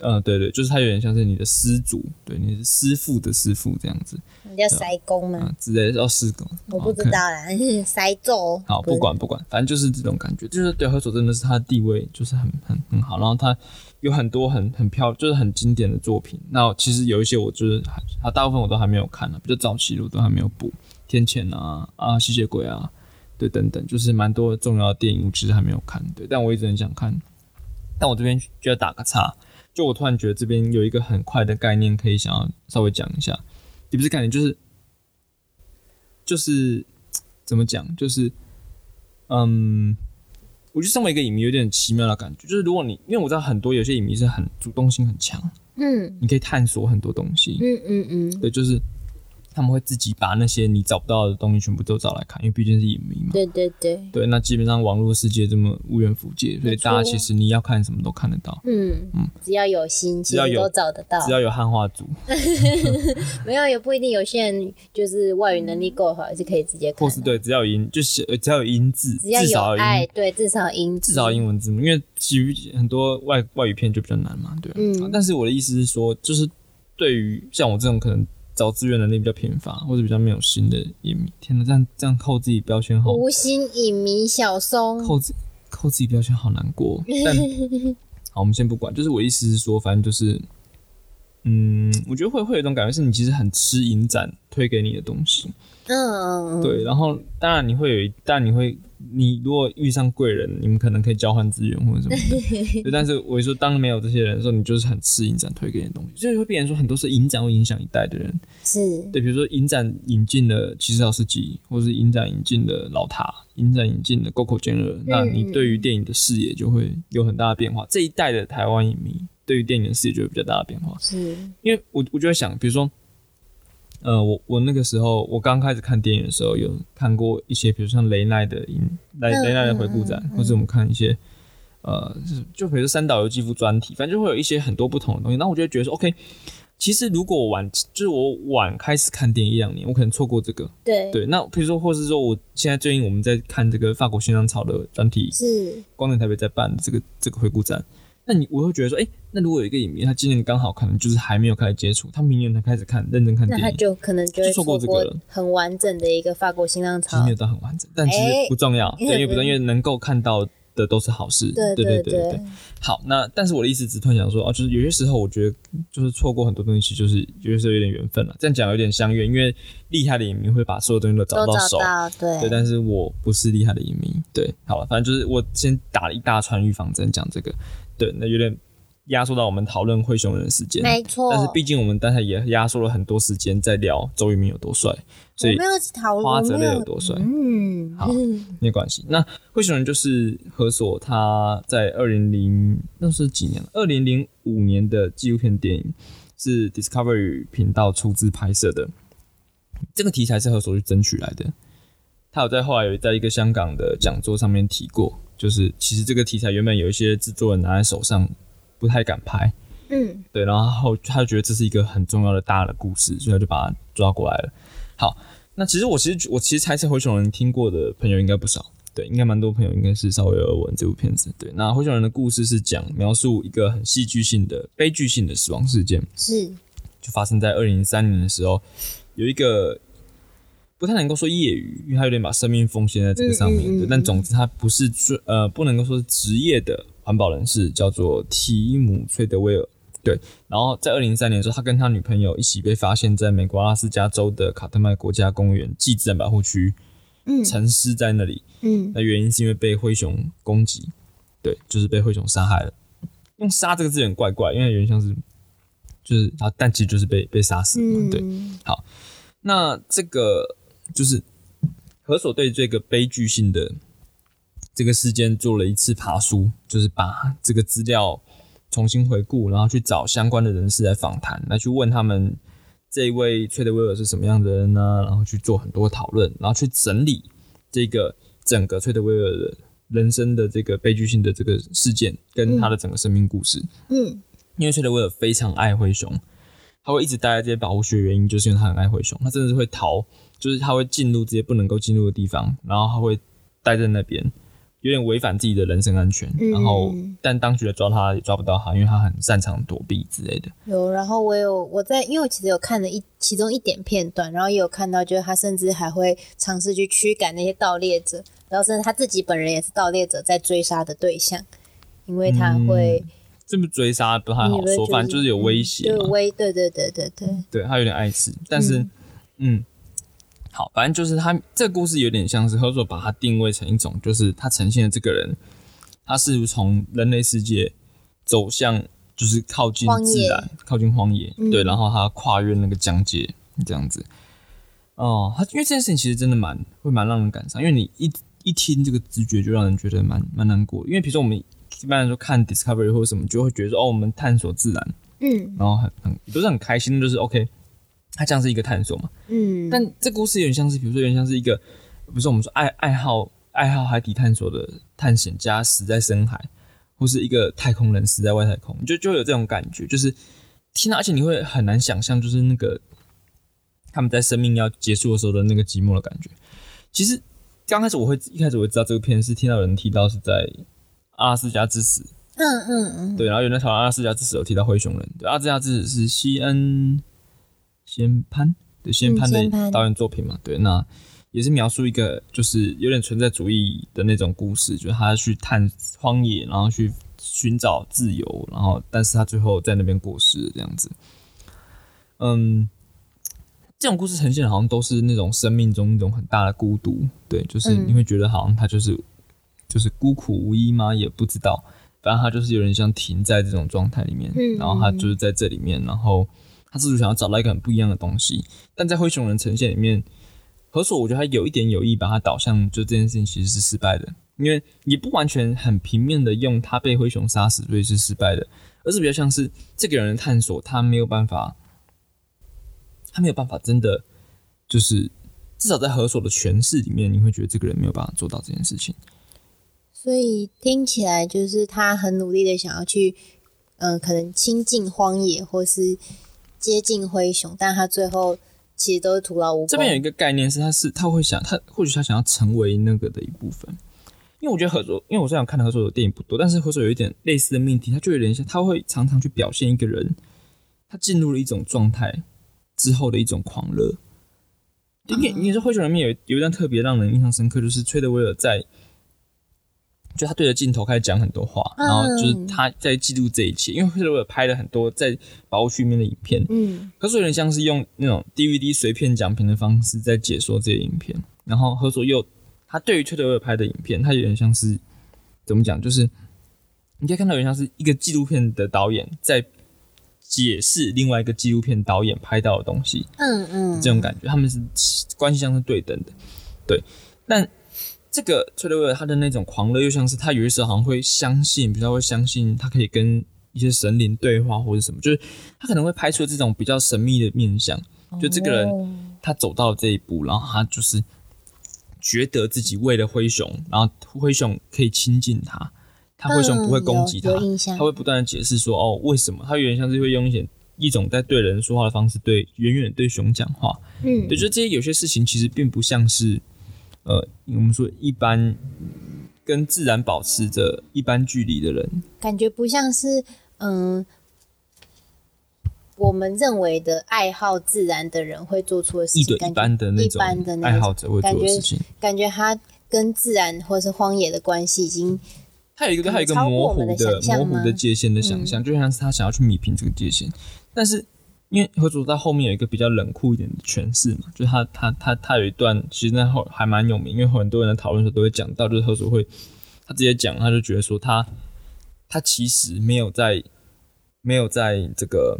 呃，对对，就是他有点像是你的师祖，对，你是师傅的师傅这样子你叫塞公吗？啊之类的，叫师公，我不知道啦，[laughs] 塞咒。好，不管不管，反正就是这种感觉，就是对河索真的是他的地位就是很很很好，然后他有很多很很漂，就是很经典的作品。那其实有一些我就是还，他大部分我都还没有看呢、比较早期的我都还没有补，天谴啊啊吸血鬼啊，对等等，就是蛮多重要的电影我其实还没有看，对，但我一直很想看。但我这边就要打个岔，就我突然觉得这边有一个很快的概念可以想要稍微讲一下，也不是概念，就是就是怎么讲，就是嗯，我觉得身为一个影迷有点奇妙的感觉，就是如果你因为我知道很多有些影迷是很主动性很强，嗯。你可以探索很多东西，嗯嗯嗯，对，就是他们会自己把那些你找不到的东西全部都找来看，因为毕竟是影迷嘛。对对对，对，那基本上网络世界这么无远弗届，所以大家其实你要看什么都看得到，嗯嗯，只要有心，只要有都找得到只。要有汉化组，[laughs] 没有也不一定，有些人就是外语能力够好，也是可以直接看。或是对，只要有音，就是呃只要有音字，只要有至少有爱，音，对，至少英至少英文字母，因为其余很多外外语片就比较难嘛，对、啊。嗯但是我的意思是说，就是对于像我这种可能找资源能力比较贫乏，或者比较没有心的影迷，天哪，这样这样扣自己标签好，无心影迷小松。扣自扣自己标签好难过。[laughs] 但好，我们先不管，就是我意思是说，反正就是，嗯，我觉得会会有一种感觉，是你其实很吃影展推给你的东西，嗯，对，然后当然你会有一，但你会，你如果遇上贵人，你们可能可以交换资源或者什么的，[laughs] 对。但是我说，当没有这些人的时候，你就是很吃影展推给你的东西，所以会变成说，很多是影展会影响一代的人，是，对，比如说影展引进了七十老司机，或是影展引进了老塔，影展引进了 GoGo 健二，那你对于电影的视野就会有很大的变化。这一代的台湾影迷对于电影的视野就会比较大的变化。是，因为我我就在想，比如说，呃，我我那个时候我刚开始看电影的时候，有看过一些，比如像雷奈的影雷嗯雷奈的回顾展，或者我们看一些。呃，就就比如说三岛由纪夫专题，反正就会有一些很多不同的东西。那我就会觉得说，OK，其实如果我晚，就是我晚开始看电影一两年，我可能错过这个。对对，那比如说，或是说我现在最近我们在看这个法国新浪潮的专题，是光年台北在办这个这个回顾展，那你我会觉得说，哎、那如果有一个影迷，他今年刚好可能就是还没有开始接触，他明年才开始看认真看那他电影，就可能就错过这个了很完整的一个法国新浪潮没。有到很完整，但其实哎不重要，[laughs] 对，因为不重要，因为能够看到的都是好事。对对对对。好，那但是我的意思只突然想说，哦，就是有些时候我觉得就是错过很多东西，就是有些时候有点缘分了。这样讲有点相怨，因为厉害的影迷会把所有东西都找到手。到，对对，但是我不是厉害的影迷。对，好了，反正就是我先打了一大串预防针讲这个，对，那有点压缩到我们讨论灰熊人的时间。没错。但是毕竟我们刚才也压缩了很多时间在聊周渝民有多帅，所以没有讨论，花泽类有多帅嗯，好没有关系。那灰熊人就是何所他在二零零那是几年了？二零零五年的纪录片电影是 Discovery 频道出资拍摄的。这个题材是何所去争取来的。他有在后来有在一个香港的讲座上面提过，就是其实这个题材原本有一些制作人拿在手上不太敢拍，嗯，对，然后他就觉得这是一个很重要的大的故事，所以他就把它抓过来了。好，那其实我其实我其实猜测灰熊人听过的朋友应该不少，对，应该蛮多朋友应该是稍微耳闻这部片子。对，那灰熊人的故事是讲描述一个很戏剧性的悲剧性的死亡事件，是就发生在二零零三年的时候，有一个不太能够说业余，因为他有点把生命奉献在这个上面。嗯嗯嗯对，但总之他不是专呃不能够说是职业的环保人士，叫做提姆崔德威尔。对，然后在二零一三年的时候，他跟他女朋友一起被发现在美国阿拉斯加州的卡特麦国家公园暨自然保护区嗯沉尸在那里。嗯那原因是因为被灰熊攻击，对，就是被灰熊杀害了。用“杀”这个字有点怪怪，因为有点像是，就是他，但其实就是被被杀死嘛。对，好那这个就是何所对这个悲剧性的这个事件做了一次爬书，就是把这个资料重新回顾，然后去找相关的人士来访谈，来去问他们这一位崔德威尔是什么样的人呢？然后去做很多讨论，然后去整理这个整个崔德威尔的人生的这个悲剧性的这个事件，跟他的整个生命故事。嗯因为崔德威尔非常爱灰熊，他会一直待在这些保护区的原因，就是因为他很爱灰熊，他真的是会逃，就是他会进入这些不能够进入的地方，然后他会待在那边，有点违反自己的人身安全。嗯然后，但当局来抓他也抓不到他，因为他很擅长躲避之类的。有，然后我有我在，因为我其实有看了一其中一点片段，然后也有看到，就是他甚至还会尝试去驱赶那些盗猎者，然后甚至他自己本人也是盗猎者在追杀的对象，因为他会，这么追杀不太好说，反正就是有威胁嘛。就威，对对对对对，对他有点爱吃，但是，嗯好，反正就是他这个故事有点像是何所把它定位成一种，就是他呈现的这个人，他是从人类世界走向，就是靠近自然，靠近荒野，嗯。对，然后他跨越那个疆界，这样子。哦，他因为这件事情其实真的蛮会蛮让人感伤，因为你一一听这个直觉就让人觉得蛮蛮难过，因为比如说我们一般来说看 Discovery 或者什么，就会觉得说哦，我们探索自然，嗯。然后很很不是很开心，就是 OK，它像是一个探索嘛。嗯，但这故事有点像是，比如说有点像是一个，比如说我们说爱爱好爱好海底探索的探险家死在深海，或是一个太空人死在外太空，就就有这种感觉，就是天啊，而且你会很难想象，就是那个他们在生命要结束的时候的那个寂寞的感觉。其实刚开始我会一开始我会知道这个片是听到有人提到是在阿拉斯加之死，嗯嗯嗯，对，然后有人在讨论阿拉斯加之死有提到灰熊人，对，阿拉斯加之死是西恩先潘对西恩潘的导演作品嘛，对，那也是描述一个就是有点存在主义的那种故事，就是他去探荒野，然后去寻找自由，然后但是他最后在那边过世这样子，嗯。这种故事呈现的好像都是那种生命中一种很大的孤独，对，就是嗯你会觉得好像他就是、就是孤苦无依吗？也不知道，反正他就是有点像停在这种状态里面，嗯然后他就是在这里面，然后他是不是想要找到一个很不一样的东西，但在灰熊人呈现里面，何所我觉得他有一点有意把它导向，就这件事情其实是失败的，因为也不完全很平面的用他被灰熊杀死，所以是失败的，而是比较像是这个人的探索，他没有办法，他没有办法真的就是至少在何所的诠释里面，你会觉得这个人没有办法做到这件事情。所以听起来就是他很努力的想要去，嗯、可能亲近荒野，或是接近灰熊，但他最后其实都是徒劳无功。这边有一个概念是，他是他会想，他或许他想要成为那个的一部分。因为我觉得合作，因为我虽然看的合作的电影不多，但是合作有一点类似的命题，他就有点像，他会常常去表现一个人，他进入了一种状态之后的一种狂热。你你说灰熊里面有有一段特别让人印象深刻，就是崔德威尔在，就他对着镜头开始讲很多话，然后就是他在记录这一切。因为崔德威尔拍了很多在保护区里面的影片，嗯，可是有点像是用那种 DVD 随片讲评的方式在解说这些影片，然后何所又。他对于崔德威尔拍的影片，他有点像是怎么讲？就是你可以看到，有点像是一个纪录片的导演在解释另外一个纪录片导演拍到的东西。嗯嗯，这种感觉，他们是关系上是对等的。对，但这个崔德威尔他的那种狂热，又像是他有些时候好像会相信，比较会相信他可以跟一些神灵对话或者什么，就是他可能会拍出这种比较神秘的面相。就这个人，他走到这一步，然后他就是。觉得自己为了灰熊，然后灰熊可以亲近他，他灰熊不会攻击他，他会不断的解释说哦为什么？他有点像是会用一些一种在对人说话的方式对远远对熊讲话。嗯，我觉得这些有些事情其实并不像是呃我们说一般跟自然保持着一般距离的人，感觉不像是嗯。我们认为的爱好自然的人会做出的事情，一般的那种爱好者会做的事情，感觉他跟自然或是荒野的关系已经，他有一个他有一个模糊的模糊的界限的想象，就像是他想要去弥平这个界限。但是因为何主在后面有一个比较冷酷一点的诠释嘛，就是他他他他有一段其实那后还蛮有名，因为很多人在讨论的时候都会讲到，就是何主会他直接讲，他就觉得说他他其实没有在没有在这个。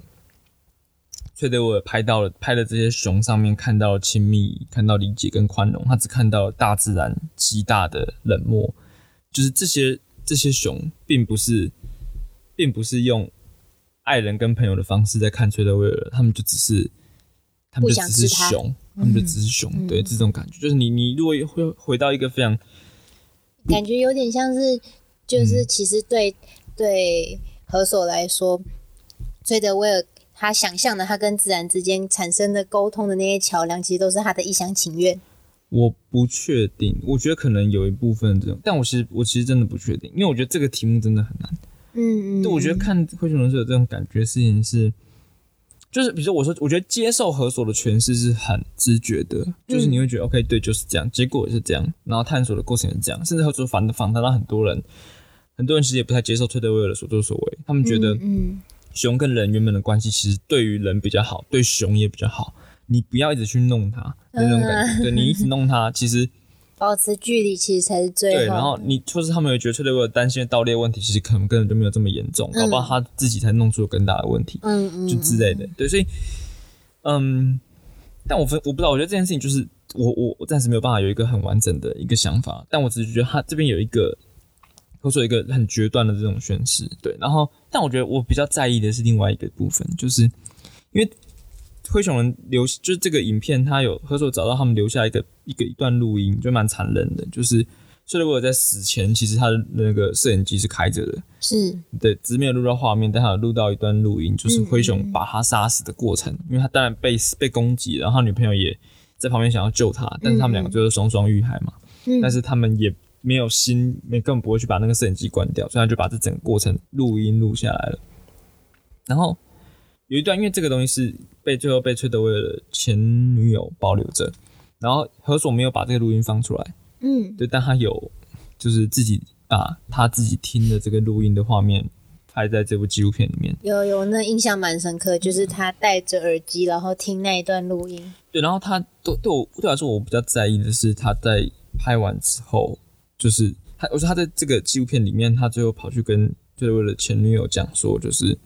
崔德威尔拍到了拍的这些熊上面看到亲密，看到理解跟宽容，他只看到大自然极大的冷漠，就是这些这些熊并不是，并不是用爱人跟朋友的方式在看崔德威尔，他们就只是，他们就只是熊，他们就只是熊，对这种感觉，就是你你如果会回到一个非常，感觉有点像是，就是其实对对何所来说，崔德威尔。他想象的，他跟自然之间产生的沟通的那些桥梁，其实都是他的一厢情愿。我不确定，我觉得可能有一部分这种，但我其实我其实真的不确定，因为我觉得这个题目真的很难。嗯嗯。对，我觉得看灰熊人是有这种感觉，事情是，就是比如说我说，我觉得接受合所的诠释是很直觉的，就是你会觉得 OK，对，就是这样，结果也是这样，然后探索的过程也是这样，甚至合所反访谈到很多人，很多人其实也不太接受崔德威尔的所作所为，他们觉得嗯。熊跟人原本的关系，其实对于人比较好，对熊也比较好。你不要一直去弄它那种感觉，对你一直弄它，其实保持距离其实才是最好。对，然后你就是他们有觉得，特别担心盗猎问题，其实可能根本就没有这么严重，搞不好他自己才弄出了更大的问题，嗯嗯，就之类的。对，所以，嗯，但我分我不知道，我觉得这件事情就是我我我暂时没有办法有一个很完整的一个想法，但我只是觉得他这边有一个。或者一个很决断的这种宣誓，对，然后，但我觉得我比较在意的是另外一个部分，就是因为灰熊人留，就是这个影片，他有合作找到他们留下一个一个一段录音，就蛮残忍的，就是虽然我在死前，其实他的那个摄影机是开着的，是。对，只是没有录到画面，但他有录到一段录音，就是灰熊把他杀死的过程，因为他当然被被攻击，然后女朋友也在旁边想要救他，但是他们两个最后双双遇害嘛，但是他们也。没有心，没根本不会去把那个摄影机关掉，所以他就把这整个过程录音录下来了。然后有一段，因为这个东西是被最后被崔德威的前女友保留着，然后何所没有把这个录音放出来。嗯，对，但他有就是自己把他自己听的这个录音的画面拍在这部纪录片里面。有有，那印象蛮深刻，就是他戴着耳机，然后听那一段录音。对，然后他对对我对我来说，我比较在意的是他在拍完之后。就是他，我说他在这个纪录片里面，他最后跑去跟就是为了前女友讲说，就是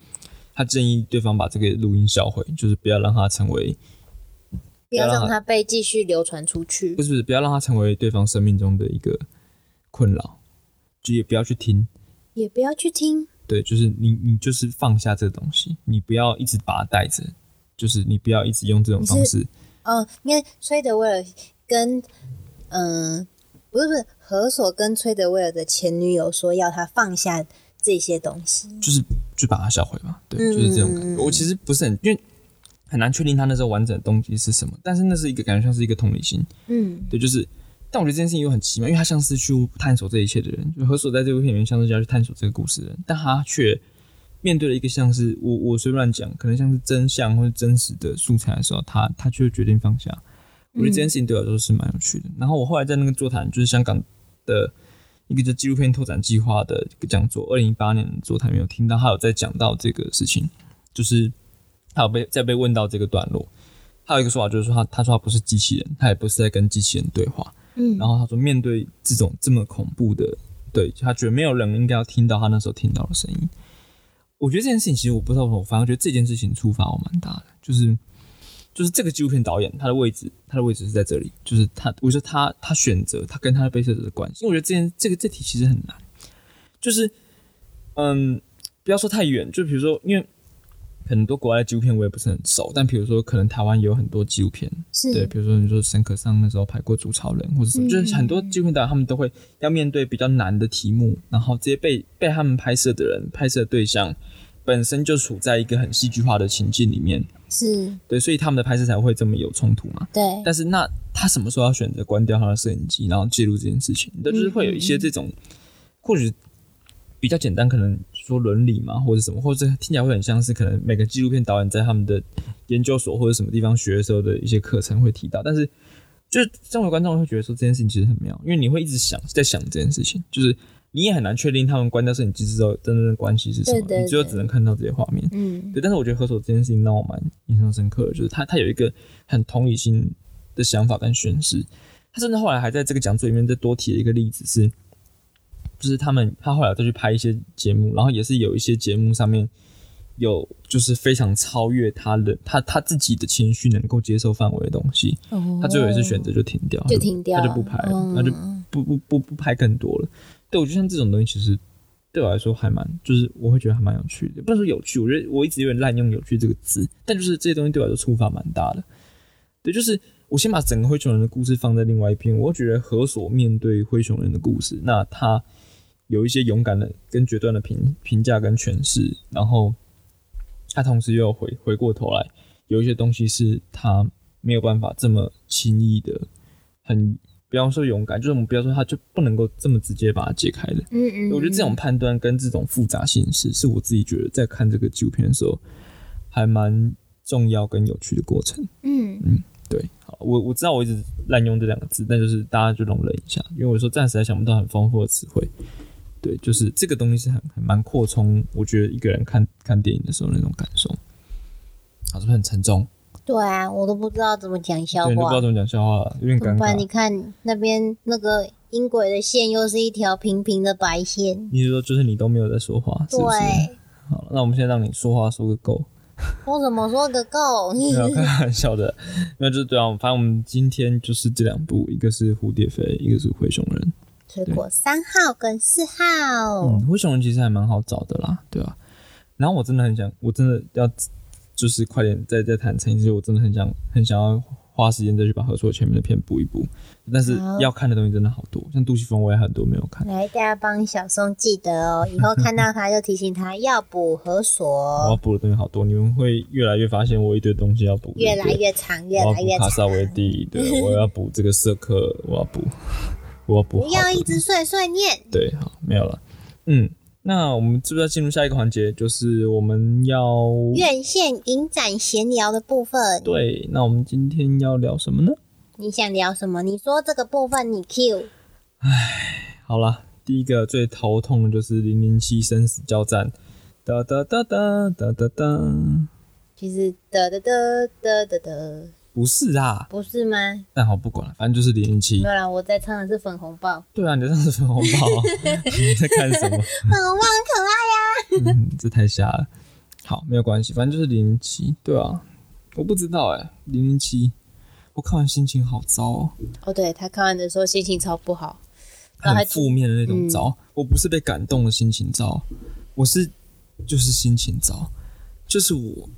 他建议对方把这个录音销毁，就是不要让他成为，不要让他被继续流传出去，不是不是，不要让他成为对方生命中的一个困扰，就也不要去听，也不要去听，对，就是你你就是放下这个东西，你不要一直把它带着，就是你不要一直用这种方式，嗯，因为崔德威尔跟嗯。不是不是，何所跟崔德威尔的前女友说要他放下这些东西，就是就把它销毁吧，对，就是这种感觉。我其实不是很，因为很难确定他那时候完整的动机是什么。但是那是一个感觉像是一个同理心，嗯对，就是。但我觉得这件事情又很奇妙，因为他像是去探索这一切的人，就何所在这部片里面像是要去探索这个故事的人，但他却面对了一个像是我我随便乱讲，可能像是真相或者真实的素材的时候，他他却决定放下。我觉得这件事情对我来说是蛮有趣的。然后我后来在那个座谈，就是香港的一个叫纪录片拓展计划的一个讲座，二零一八年的座谈没有听到，他有在讲到这个事情，就是他有被在被问到这个段落，还有一个说法就是说他他说他不是机器人，他也不是在跟机器人对话，嗯，然后他说面对这种这么恐怖的，对他觉得没有人应该要听到他那时候听到的声音。我觉得这件事情其实我不知道我反而觉得这件事情触发我蛮大的，就是就是这个纪录片导演他的位置，他的位置是在这里，就是他，我觉得他他选择他跟他的被摄者的关系，因为我觉得这件这个这题其实很难，就是嗯，不要说太远，就比如说，因为很多国外的纪录片我也不是很熟，但比如说可能台湾也有很多纪录片，是。对，比如说你说沈可尚那时候拍过《主超人》或者什么，嗯就是很多纪录片导演他们都会要面对比较难的题目，然后这些被被他们拍摄的人、拍摄对象本身就处在一个很戏剧化的情境里面，是，对，所以他们的拍摄才会这么有冲突嘛。对，但是那他什么时候要选择关掉他的摄影机，然后记录这件事情？那就是会有一些这种，或许比较简单，可能说伦理嘛，或者什么，或者听起来会很像是可能每个纪录片导演在他们的研究所或者什么地方学的时候的一些课程会提到，但是就是身为观众会觉得说这件事情其实很妙，因为你会一直想在想这件事情，就是你也很难确定他们关掉摄影机之后真正的关系是什么，你最后只能看到这些画面。嗯对，但是我觉得何所这件事情让我蛮印象深刻的，就是他他有一个很同理心的想法跟宣示。他甚至后来还在这个讲座里面再多提了一个例子是，就是他们他后来再去拍一些节目，然后也是有一些节目上面有就是非常超越他的他他自己的情绪能够接受范围的东西，哦他最后也是选择就停掉，就停掉，他就不拍了，嗯他就不不不不拍更多了。对我觉得像这种东西，其实对我来说还蛮，就是我会觉得还蛮有趣的。不能说有趣，我觉得我一直有点滥用“有趣”这个字，但就是这些东西对我来说触发蛮大的。对，就是我先把整个灰熊人的故事放在另外一边，我会觉得何所面对灰熊人的故事，那他有一些勇敢的跟决断的评评价跟诠释，然后他同时又回回过头来，有一些东西是他没有办法这么轻易的很。不要说勇敢，就是我们不要说他就不能够这么直接把它解开的。嗯嗯，我觉得这种判断跟这种复杂性是，是我自己觉得在看这个纪录片的时候，还蛮重要跟有趣的过程。嗯嗯对，好，我我知道我一直滥用这两个字，但就是大家就容忍一下，因为我说暂时还想不到很丰富的词汇。对，就是这个东西是很很蛮扩充，我觉得一个人看看电影的时候那种感受。好，是不是很沉重？对啊，我都不知道怎么讲笑对，都不知道。怎么讲笑话了，有点尴怎么办？你。看那边那个音轨的线又是一条平平的白线，你是说就是你都没有在说话，是不是？对，好，那我们现在让你说话说个够。我怎么说个够？[laughs] 没有 [laughs] 开玩笑的，没有就是对啊，反正我们今天就是这两部，一个是蝴蝶飞，一个是灰熊人。水果三号跟四号，嗯，灰熊人其实还蛮好找的啦，对啊。然后我真的很想，我真的要就是快点再再谈成一次，我真的很想很想要花时间再去把合作前面的片补一补，但是要看的东西真的好多，像杜琪峰我也很多没有看。来，大家帮小松记得哦，以后看到他就提醒他要补合我要，补的东西好多，你们会越来越发现我一堆东西要补，越来越长，越来越补卡萨。维蒂，对，我要补这个色克，我要补，我要补不要一直碎碎念。对，好，没有了。嗯，那我们是不是要进入下一个环节？就是我们要院线影展闲聊的部分，对，那我们今天要聊什么呢？你想聊什么？你说这个部分你 Q。唉好啦，第一个最头痛的就是零零七生死交战，哒哒哒哒哒哒哒，其实的的的的的的，不是啊，不是吗？但好不管了，反正就是零零七没。有啦，我在唱的是粉红豹，对啊，你在上是粉红豹，[laughs] 你在看什么？粉红豹很可爱呀、嗯，这太瞎了。好，没有关系，反正就是零零七。对啊，我不知道哎、零零七，我看完心情好糟哦。哦，对他看完的时候心情超不好，然后还很负面的那种嗯糟。我不是被感动的心情糟，我是就是心情糟，就是我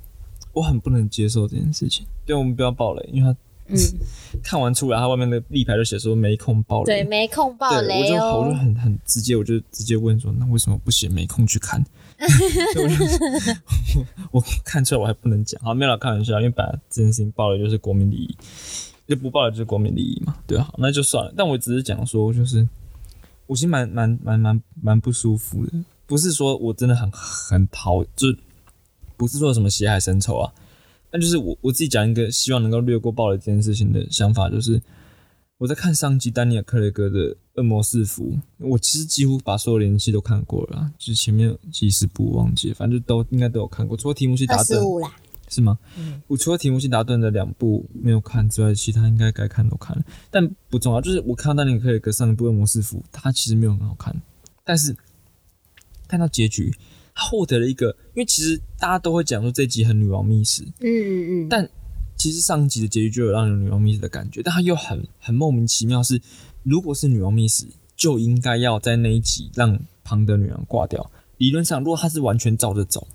我很不能接受这件事情。对，我们不要爆雷，因为他嗯，[laughs] 看完出来，他外面的立牌就写说没空爆对，雷。没空爆对，我就雷哦。我就很很直接，我就直接问说，那为什么不写没空去看？[laughs] 我就我我看出来我还不能讲，好，没有啦，开玩笑，因为本来这件事情爆了就是国民利益，就不爆了就是国民利益嘛，对啊，那就算了。但我只是讲说，就是我其实蛮蛮蛮蛮蛮不舒服的，不是说我真的很很讨，就不是说什么血海深仇啊，但就是我我自己讲一个希望能够略过暴雷这件事情的想法，就是我在看上集丹尼尔·克雷格的《恶魔四伏》，我其实几乎把所有连续都看过了啦，就是前面几十部忘记了，反正都应该都有看过，除了提姆西达顿。是吗？嗯。我除了提姆西达顿的两部没有看之外，其他应该该看都看了，但不重要。就是我看到丹尼尔·克雷格上一部《恶魔四伏》，它其实没有很好看，但是看到结局，他获得了一个，因为其实大家都会讲说这集很女王密室，嗯嗯嗯，但其实上一集的结局就有让人女王密室的感觉，但他又很很莫名其妙是，如果是女王密室，就应该要在那一集让庞德女王挂掉。理论上，如果他是完全照着走，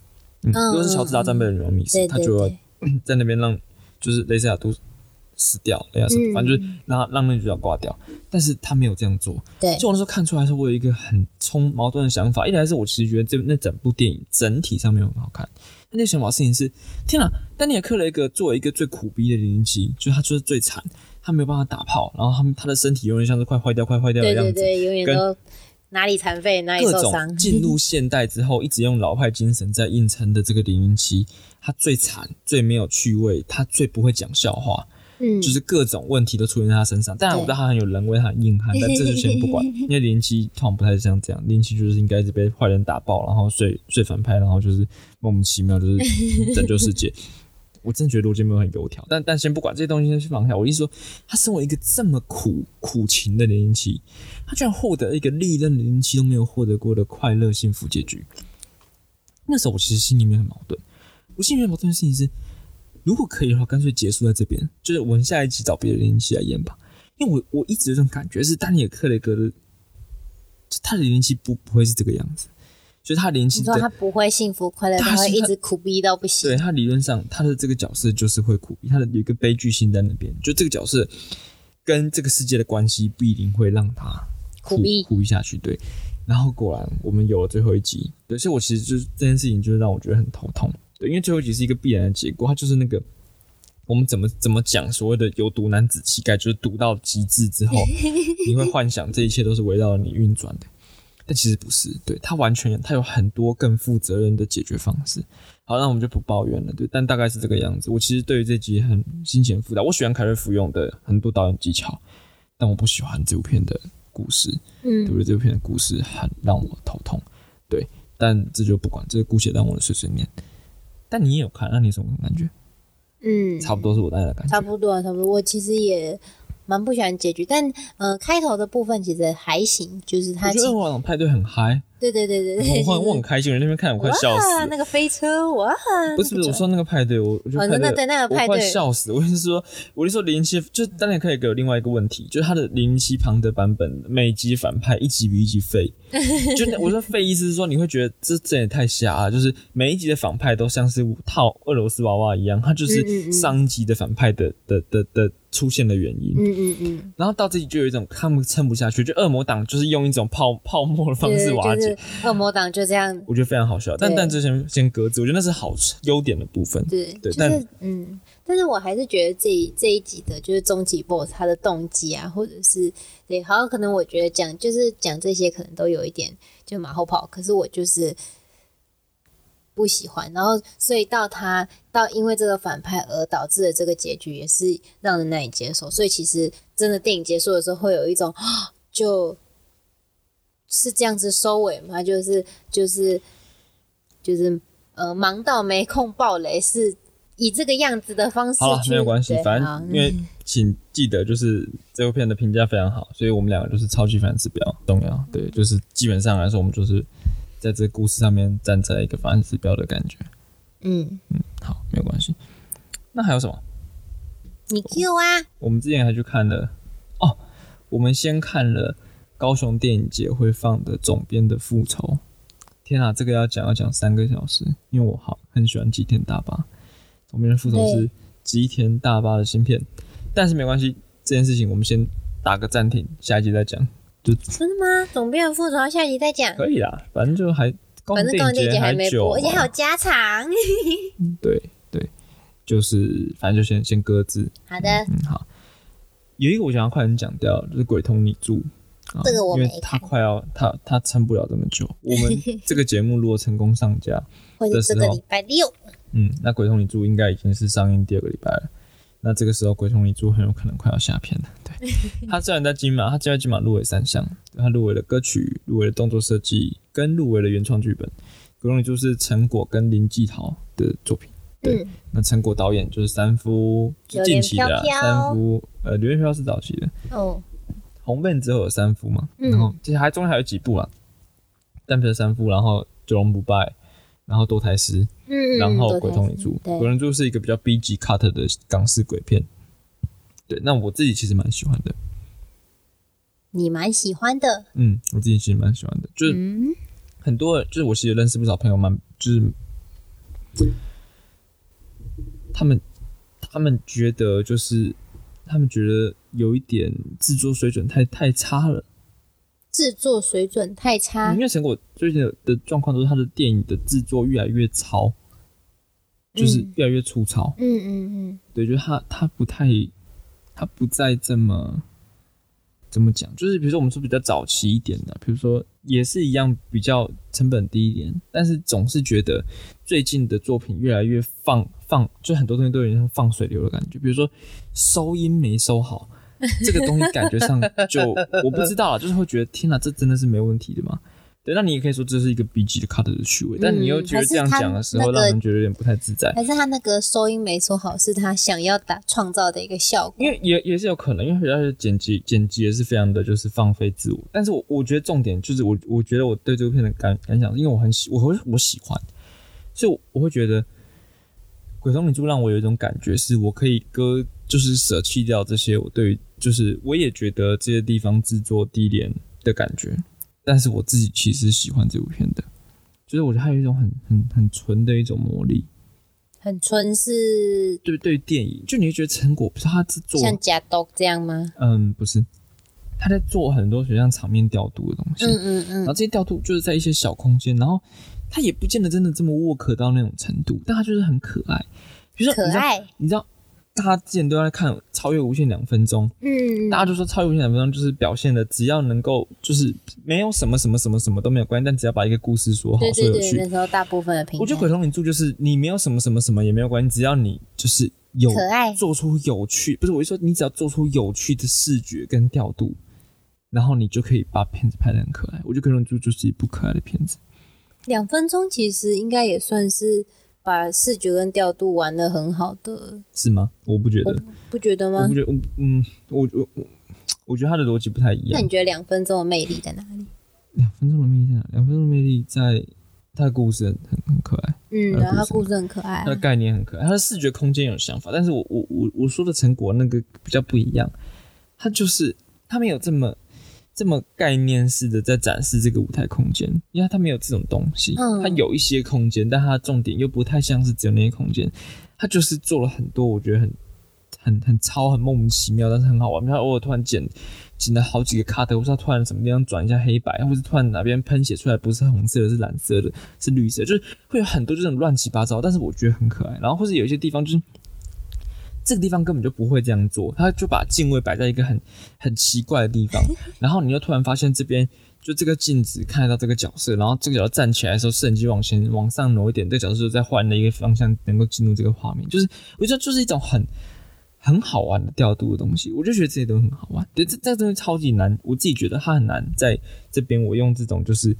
嗯，嗯如果是乔治达战备的女王密室，对对他就要，[clears throat] 在那边让就是雷塞亚都死掉，雷亚斯，嗯反正就是让他让那个主角挂掉，但是他没有这样做，对，就我那时候看出来的时候，我有一个很冲矛盾的想法。一来是我其实觉得这那整部电影整体上面很好看，但那个想法事情是，天啊，丹尼尔·克雷格作为一个最苦逼的零零七，就是他就是最惨，他没有办法打炮，然后他们他的身体永远像是快坏掉、快坏掉的样子，对对对，永远跟都哪里残废哪里受伤，进入 [laughs] 现代之后，一直用老派精神在硬撑的这个零零七，他最惨、最没有趣味，他最不会讲笑话，嗯，就是各种问题都出现在他身上。当然，我知道他很有人味，他很硬汉，但这就先不管，[laughs] 因为零七通常不太像这样，零七就是应该是被坏人打爆，然后睡睡反派，然后就是莫名其妙就是 [laughs] 拯救世界。我真的觉得罗杰没有很油条，但但先不管这些东西，先去放下。我意思说，他身为一个这么苦苦情的零零七，他居然获得一个历任零零七都没有获得过的快乐幸福结局。那时候我其实心里面很矛盾，我心里面矛盾的事情是，如果可以的话，干脆结束在这边，就是我们下一集找别的零零七来演吧。因为我我一直有这种感觉，是丹尼尔·克雷格的，他的零零七不不会是这个样子，就是他零零七你说他，不会幸福快乐，他会一直苦逼到不行对。他理论上他的这个角色就是会苦逼，他的有一个悲剧性在那边，就这个角色跟这个世界的关系不一定会让他苦逼苦逼下去，对。然后果然我们有了最后一集，对，所以我其实就是这件事情，就是让我觉得很头痛，对，因为最后一集是一个必然的结果，它就是那个我们怎么怎么讲所谓的有毒男子气概，就是毒到极致之后，[laughs] 你会幻想这一切都是围绕着你运转的，但其实不是，对，它完全它有很多更负责任的解决方式。好，那我们就不抱怨了，对，但大概是这个样子。我其实对于这集很心情很复杂，我喜欢凯瑞福用的很多导演技巧，但我不喜欢这部片的故事。对不嗯，对？这部片的故事很让我头痛，对，但这就不管，这个姑且当我的碎碎念。但你也有看，那你什么感觉？嗯，差不多是我大概的感觉。差不多啊，差不多。我其实也蛮不喜欢结局，但呃，开头的部分其实还行，就是我他我觉得晚上派对很嗨，对对对对对，我很我很开心，我那边看我快笑死那个飞车哇，不是不是，我说那个派对，我我觉那对那个派对我快笑死了。我是说，我是说零零七，就当然可以给我另外一个问题，就是他的零零七庞德版本每集反派一集比一集废。[laughs] 就那我说费意思是说，你会觉得这这也太瞎了，就是每一集的反派都像是套俄罗斯娃娃一样，他就是嗯上一集的反派的的的的出现的原因。嗯嗯嗯，然后到这里就有一种他们撑不下去，就恶魔党就是用一种泡泡沫的方式瓦解，就是恶魔党就这样，我觉得非常好笑。但但之前先搁置，我觉得那是好优点的部分。对，对但就是嗯，但是我还是觉得这这一集的就是终极 BOSS 他的动机啊，或者是对，好像可能我觉得讲就是讲这些可能都有一点就马后炮，可是我就是不喜欢，然后所以到他到因为这个反派而导致的这个结局也是让人难以接受，所以其实真的电影结束的时候会有一种 [smacks lips] 就是这样子收尾吗？就是就是就是呃，忙到没空爆雷，是以这个样子的方式好了，没有关系，反正因为请记得，就是这部片的评价非常好，所以我们两个就是超级反指标重要。对，就是基本上来说，我们就是在这个故事上面站在一个反指标的感觉。嗯嗯，好，没有关系。那还有什么？你 Q 啊，我们之前还去看了哦，我们先看了高雄电影节会放的总编的复仇。天啊，这个要讲要讲三个小时，因为我好很喜欢吉田大巴。总编的复仇是吉田大巴的芯片，但是没关系，这件事情我们先打个暂停，下一集再讲，就真的吗？总编的复仇下集再讲。可以啦，反正就还反正高中电影节还没久播，而且还有嘛，加长。对对，就是反正就先先搁置，好的，嗯好。有一个我想要快点讲掉，就是鬼同你住。啊这个我没因为他快要他他撑不了这么久。我们 [laughs] 这个节目如果成功上架，[laughs] 或者这个礼拜六，嗯，那《鬼同你住》应该已经是上映第二个礼拜了。那这个时候，《鬼同你住》很有可能快要下片了。对，[laughs] 他虽然在金马，他现在金马入围三项，他入围了歌曲，入围了动作设计，跟入围了原创剧本。《鬼同你住》是陈果跟林继陶的作品。对嗯，那陈果导演就是三夫，就近期的三夫，呃，榴莲飘是早期的，哦，红遍之后有三夫嘛，嗯然后其实还中间还有几部啦，单片三夫，然后九龙不败，然后多台师，嗯，然后鬼同你住，鬼同你住是一个比较 B 级 cut 的港式鬼片，对，那我自己其实蛮喜欢的，你蛮喜欢的，嗯，我自己其实蛮喜欢的，就是嗯，很多就是我其实认识不少朋友蛮就是他们他们觉得就是他们觉得有一点制作水准太太差了。制作水准太差。因，为成果最近的的状况都是他的电影的制作越来越糙，就是嗯越来越粗糙。嗯嗯嗯，对，就是他他不太，他不再这么怎么讲，就是比如说我们说比较早期一点的，比如说也是一样比较成本低一点，但是总是觉得最近的作品越来越放放，就很多东西都有点像放水流的感觉，比如说收音没收好。这个东西感觉上就 [laughs] 我不知道啊，就是会觉得天哪，这真的是没问题的吗？对，那你也可以说这是一个 B 级的 cut 的趣味，但你又觉得这样讲的时候，让人觉得有点不太自在。还是他那个收音没说好，是他想要打创造的一个效果，因为也也是有可能，因为他的剪辑剪辑也是非常的就是放飞自我，但是我我觉得重点就是我我觉得我对这部片的感感想，因为我很喜我会我喜欢，所以我我会觉得《鬼同你住》让我有一种感觉，是我可以割就是舍弃掉这些我对于就是我也觉得这些地方制作低廉的感觉，但是我自己其实喜欢这部片的，就是我觉得它有一种很很很纯的一种魔力，很纯是对对电影，就你会觉得成果不是他制作像假豆这样吗？嗯，不是，他在做很多学像场面调度的东西，嗯嗯嗯。然后这些调度就是在一些小空间，然后他也不见得真的这么沃可到那种程度，但他就是很可爱。比如说，你知道，可爱，你知道，大家之前都在看《超越无限两分钟》，嗯，大家就说《超越无限两分钟》就是表现的只要能够就是没有什么什么什么什么都没有关系，但只要把一个故事说好对对对，说有趣。那时候大部分的评价，我觉得《鬼同你住》就是你没有什么什么什么也没有关系，只要你就是有可爱，做出有趣，不是我是说，你只要做出有趣的视觉跟调度，然后你就可以把片子拍的很可爱。我觉得《鬼同你住》就是一部可爱的片子。两分钟其实应该也算是把视觉跟调度玩的很好的，是吗？我不觉得，不觉得吗我不？觉得，我嗯，我我我，我觉得他的逻辑不太一样那你。觉得两分钟的魅力在哪里？两分钟的魅力在哪？两分钟的魅力在他的故事很很很可爱，嗯，然后他故事故事很可爱啊他的概念很可爱，他的视觉空间有想法，但是我我我我说的成果那个比较不一样，他就是他没有这么这么概念式的在展示这个舞台空间，因为它没有这种东西，嗯。他有一些空间，但它的重点又不太像是只有那些空间，它就是做了很多我觉得很很很超很莫名其妙，但是很好玩，他偶尔突然剪剪了好几个 cut，或是他突然什么地方转一下黑白，或是突然哪边喷写出来不是红色的，是蓝色的，是绿色，就是会有很多这种乱七八糟，但是我觉得很可爱。然后或者有一些地方就是这个地方根本就不会这样做，他就把镜位摆在一个很很奇怪的地方，[laughs] 然后你又突然发现这边就这个镜子看得到这个角色，然后这个角色站起来的时候，摄影机往前往上挪一点，这个角色就在换了一个方向，能够进入这个画面，就是我觉得就是一种很。很好玩的调度的东西，我就觉得这些都很好玩。对，这这东西超级难，我自己觉得它很难在这边。我用这种就是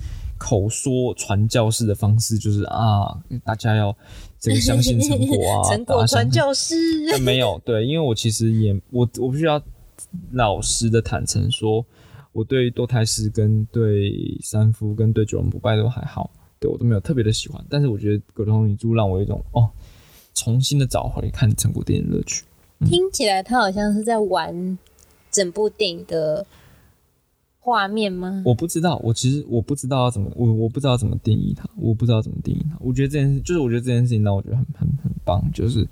口说传教士的方式，就是啊，大家要这个相信成果啊，[laughs] 成果传教士，但没有对，因为我其实也我我必须要老实的坦诚说，我对多胎师跟对三夫跟对九龙不败都还好，对我都没有特别的喜欢。但是我觉得《葛同女珠》让我有一种哦，重新的找回看成果电影乐趣。听起来他好像是在玩整部电影的画面吗？我不知道，我其实我不知道要怎么，我我不知道怎么定义它，我不知道怎么定义它。我觉得这件事，就是我觉得这件事情让我觉得很很很棒，就是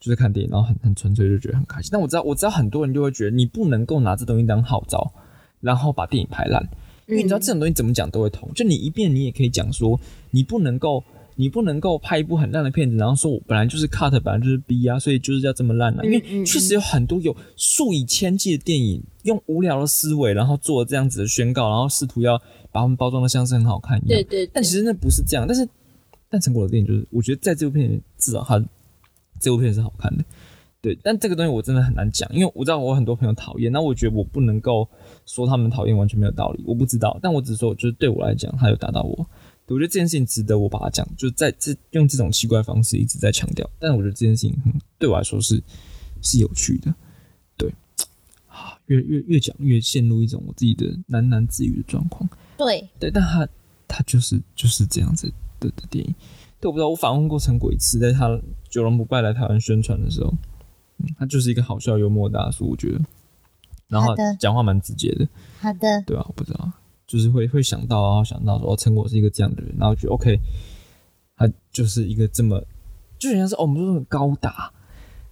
就就是看电影，然后很很纯粹就觉得很开心。但我知道，我知道很多人就会觉得你不能够拿这东西当号召，然后把电影拍烂，因为你知道这种东西怎么讲都会痛。就你一遍你也可以讲说，你不能够，你不能够拍一部很烂的片子，然后说我本来就是 cut，本来就是 B 啊，所以就是要这么烂啊。因为确实有很多有数以千计的电影用无聊的思维，然后做这样子的宣告，然后试图要把他们包装的像是很好看一样。对对，但其实那不是这样。但是，但成果的电影就是，我觉得在这部片至少它这部片是好看的。对，但这个东西我真的很难讲，因为我知道我很多朋友讨厌，那我觉得我不能够说他们讨厌完全没有道理，我不知道。但我只是说，就是对我来讲，他有打到我，我觉得这件事情值得我把它讲，就在这用这种奇怪的方式一直在强调。但我觉得这件事情对我来说是是有趣的，对啊，越越越讲越陷入一种我自己的喃喃自语的状况。对对，但他他就是就是这样子的的电影。对，我不知道，我访问过陈果一次，在他九龙不败来台湾宣传的时候。嗯，他就是一个好笑幽默大叔，我觉得，然后讲话蛮直接的。好的，对啊，我不知道，就是会会想到，然后想到说，哦，陈果是一个这样的人，然后觉得 OK，他就是一个这么，就好像是哦，我们说很高达。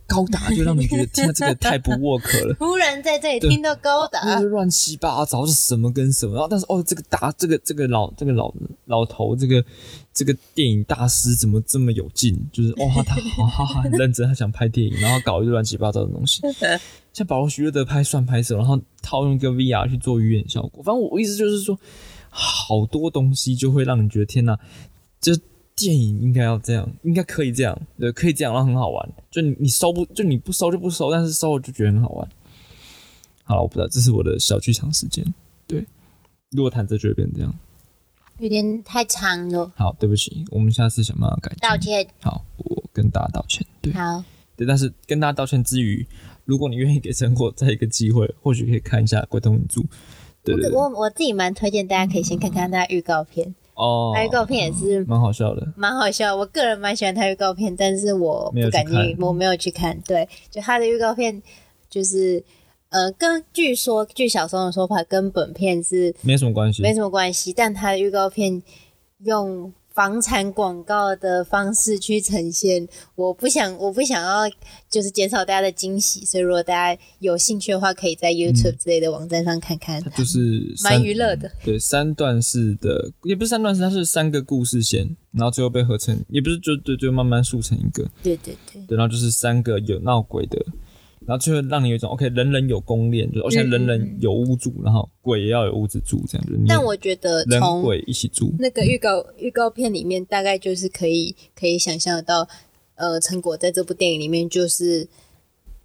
高达就让你觉得，天，这个太不 work 了。[laughs] 突然在这里听到高达，乱七八糟是什么跟什么？然后但是哦，这个达，这个这个老这个老老头，这个这个电影大师怎么这么有劲？就是哦，他好好很认真，他想拍电影，然后搞一个乱七八糟的东西。[laughs] 像保罗徐乐德拍算拍摄，然后套用一个 VR 去做语言效果。反正我意思就是说，好多东西就会让你觉得天哪，就。电影应该要这样，应该可以这样，对，可以这样，然后很好玩。就你你收不，就你不收就不收，但是收了就觉得很好玩。好了，我不知道，这是我的小剧场时间。对，如果谈这就会变这样，有点太长了。好，对不起，我们下次想办法改。道歉。好，我跟大家道歉。对，好。对，但是跟大家道歉之余，如果你愿意给生活再一个机会，或许可以看一下《鬼同影柱》。对对。我我自己蛮推荐大家可以先看看他预告片。哦，他预告片也是蛮好笑的，蛮好笑。我个人蛮喜欢他预告片，但是我不敢去，我没有去看。对，就他的预告片，就是呃，跟据说据小松的说法，跟本片是没什么关系，没什么关系。但他的预告片用。房产广告的方式去呈现，我不想，我不想要，就是减少大家的惊喜。所以，如果大家有兴趣的话，可以在 YouTube 之类的网站上看看。就是蛮娱乐的，对，三段式的，也不是三段式，它是三个故事线，然后最后被合成，也不是就对，就慢慢塑成一个。对对对。对，然后就是三个有闹鬼的。然后就会让你有一种 OK，人人有公链，就而且人人有屋住，然后鬼也要有屋子住，这样子。但我觉得人鬼一起住，那个预告预告片里面大概就是可以可以想象得到，呃，成果在这部电影里面就是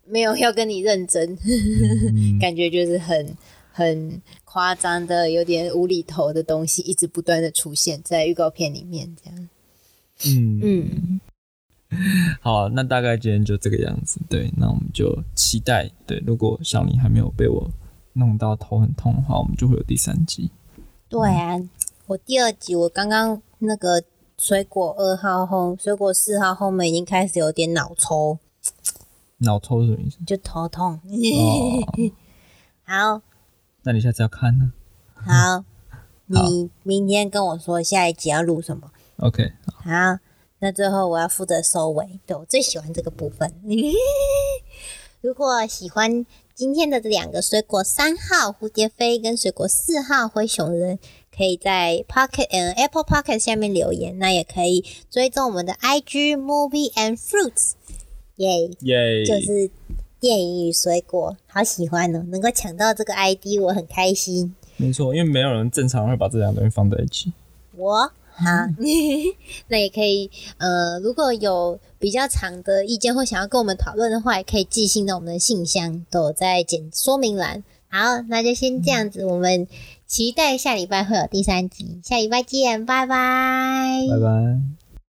没有要跟你认真，[laughs] 感觉就是很很夸张的，有点无厘头的东西，一直不断的出现在预告片里面，这样。嗯嗯。[laughs] 好，那大概今天就这个样子。对，那我们就期待。对，如果小林还没有被我弄到头很痛的话，我们就会有第三集。对啊，我第二集我刚刚那个水果二号后，水果四号后面已经开始有点脑抽。脑抽是什么意思？就头痛。[laughs] 好，那你下次要看呢？[laughs] 好，你明天跟我说下一集要录什么？OK。好。那最后我要负责收尾，对我最喜欢这个部分。[laughs] 如果喜欢今天的这两个水果三号蝴蝶飞跟水果四号灰熊人，可以在 Pocket 嗯 Apple Pocket 下面留言，那也可以追踪我们的 IG Movie and Fruits，耶耶，就是电影与水果，好喜欢哦，能够抢到这个 ID 我很开心。没错，因为没有人正常会把这两个东西放在一起。我。好，[laughs] [laughs] 那也可以。呃，如果有比较长的意见或想要跟我们讨论的话，也可以寄信到我们的信箱，都在简说明栏。好，那就先这样子，我们期待下礼拜会有第三集，下礼拜见，拜拜，拜拜。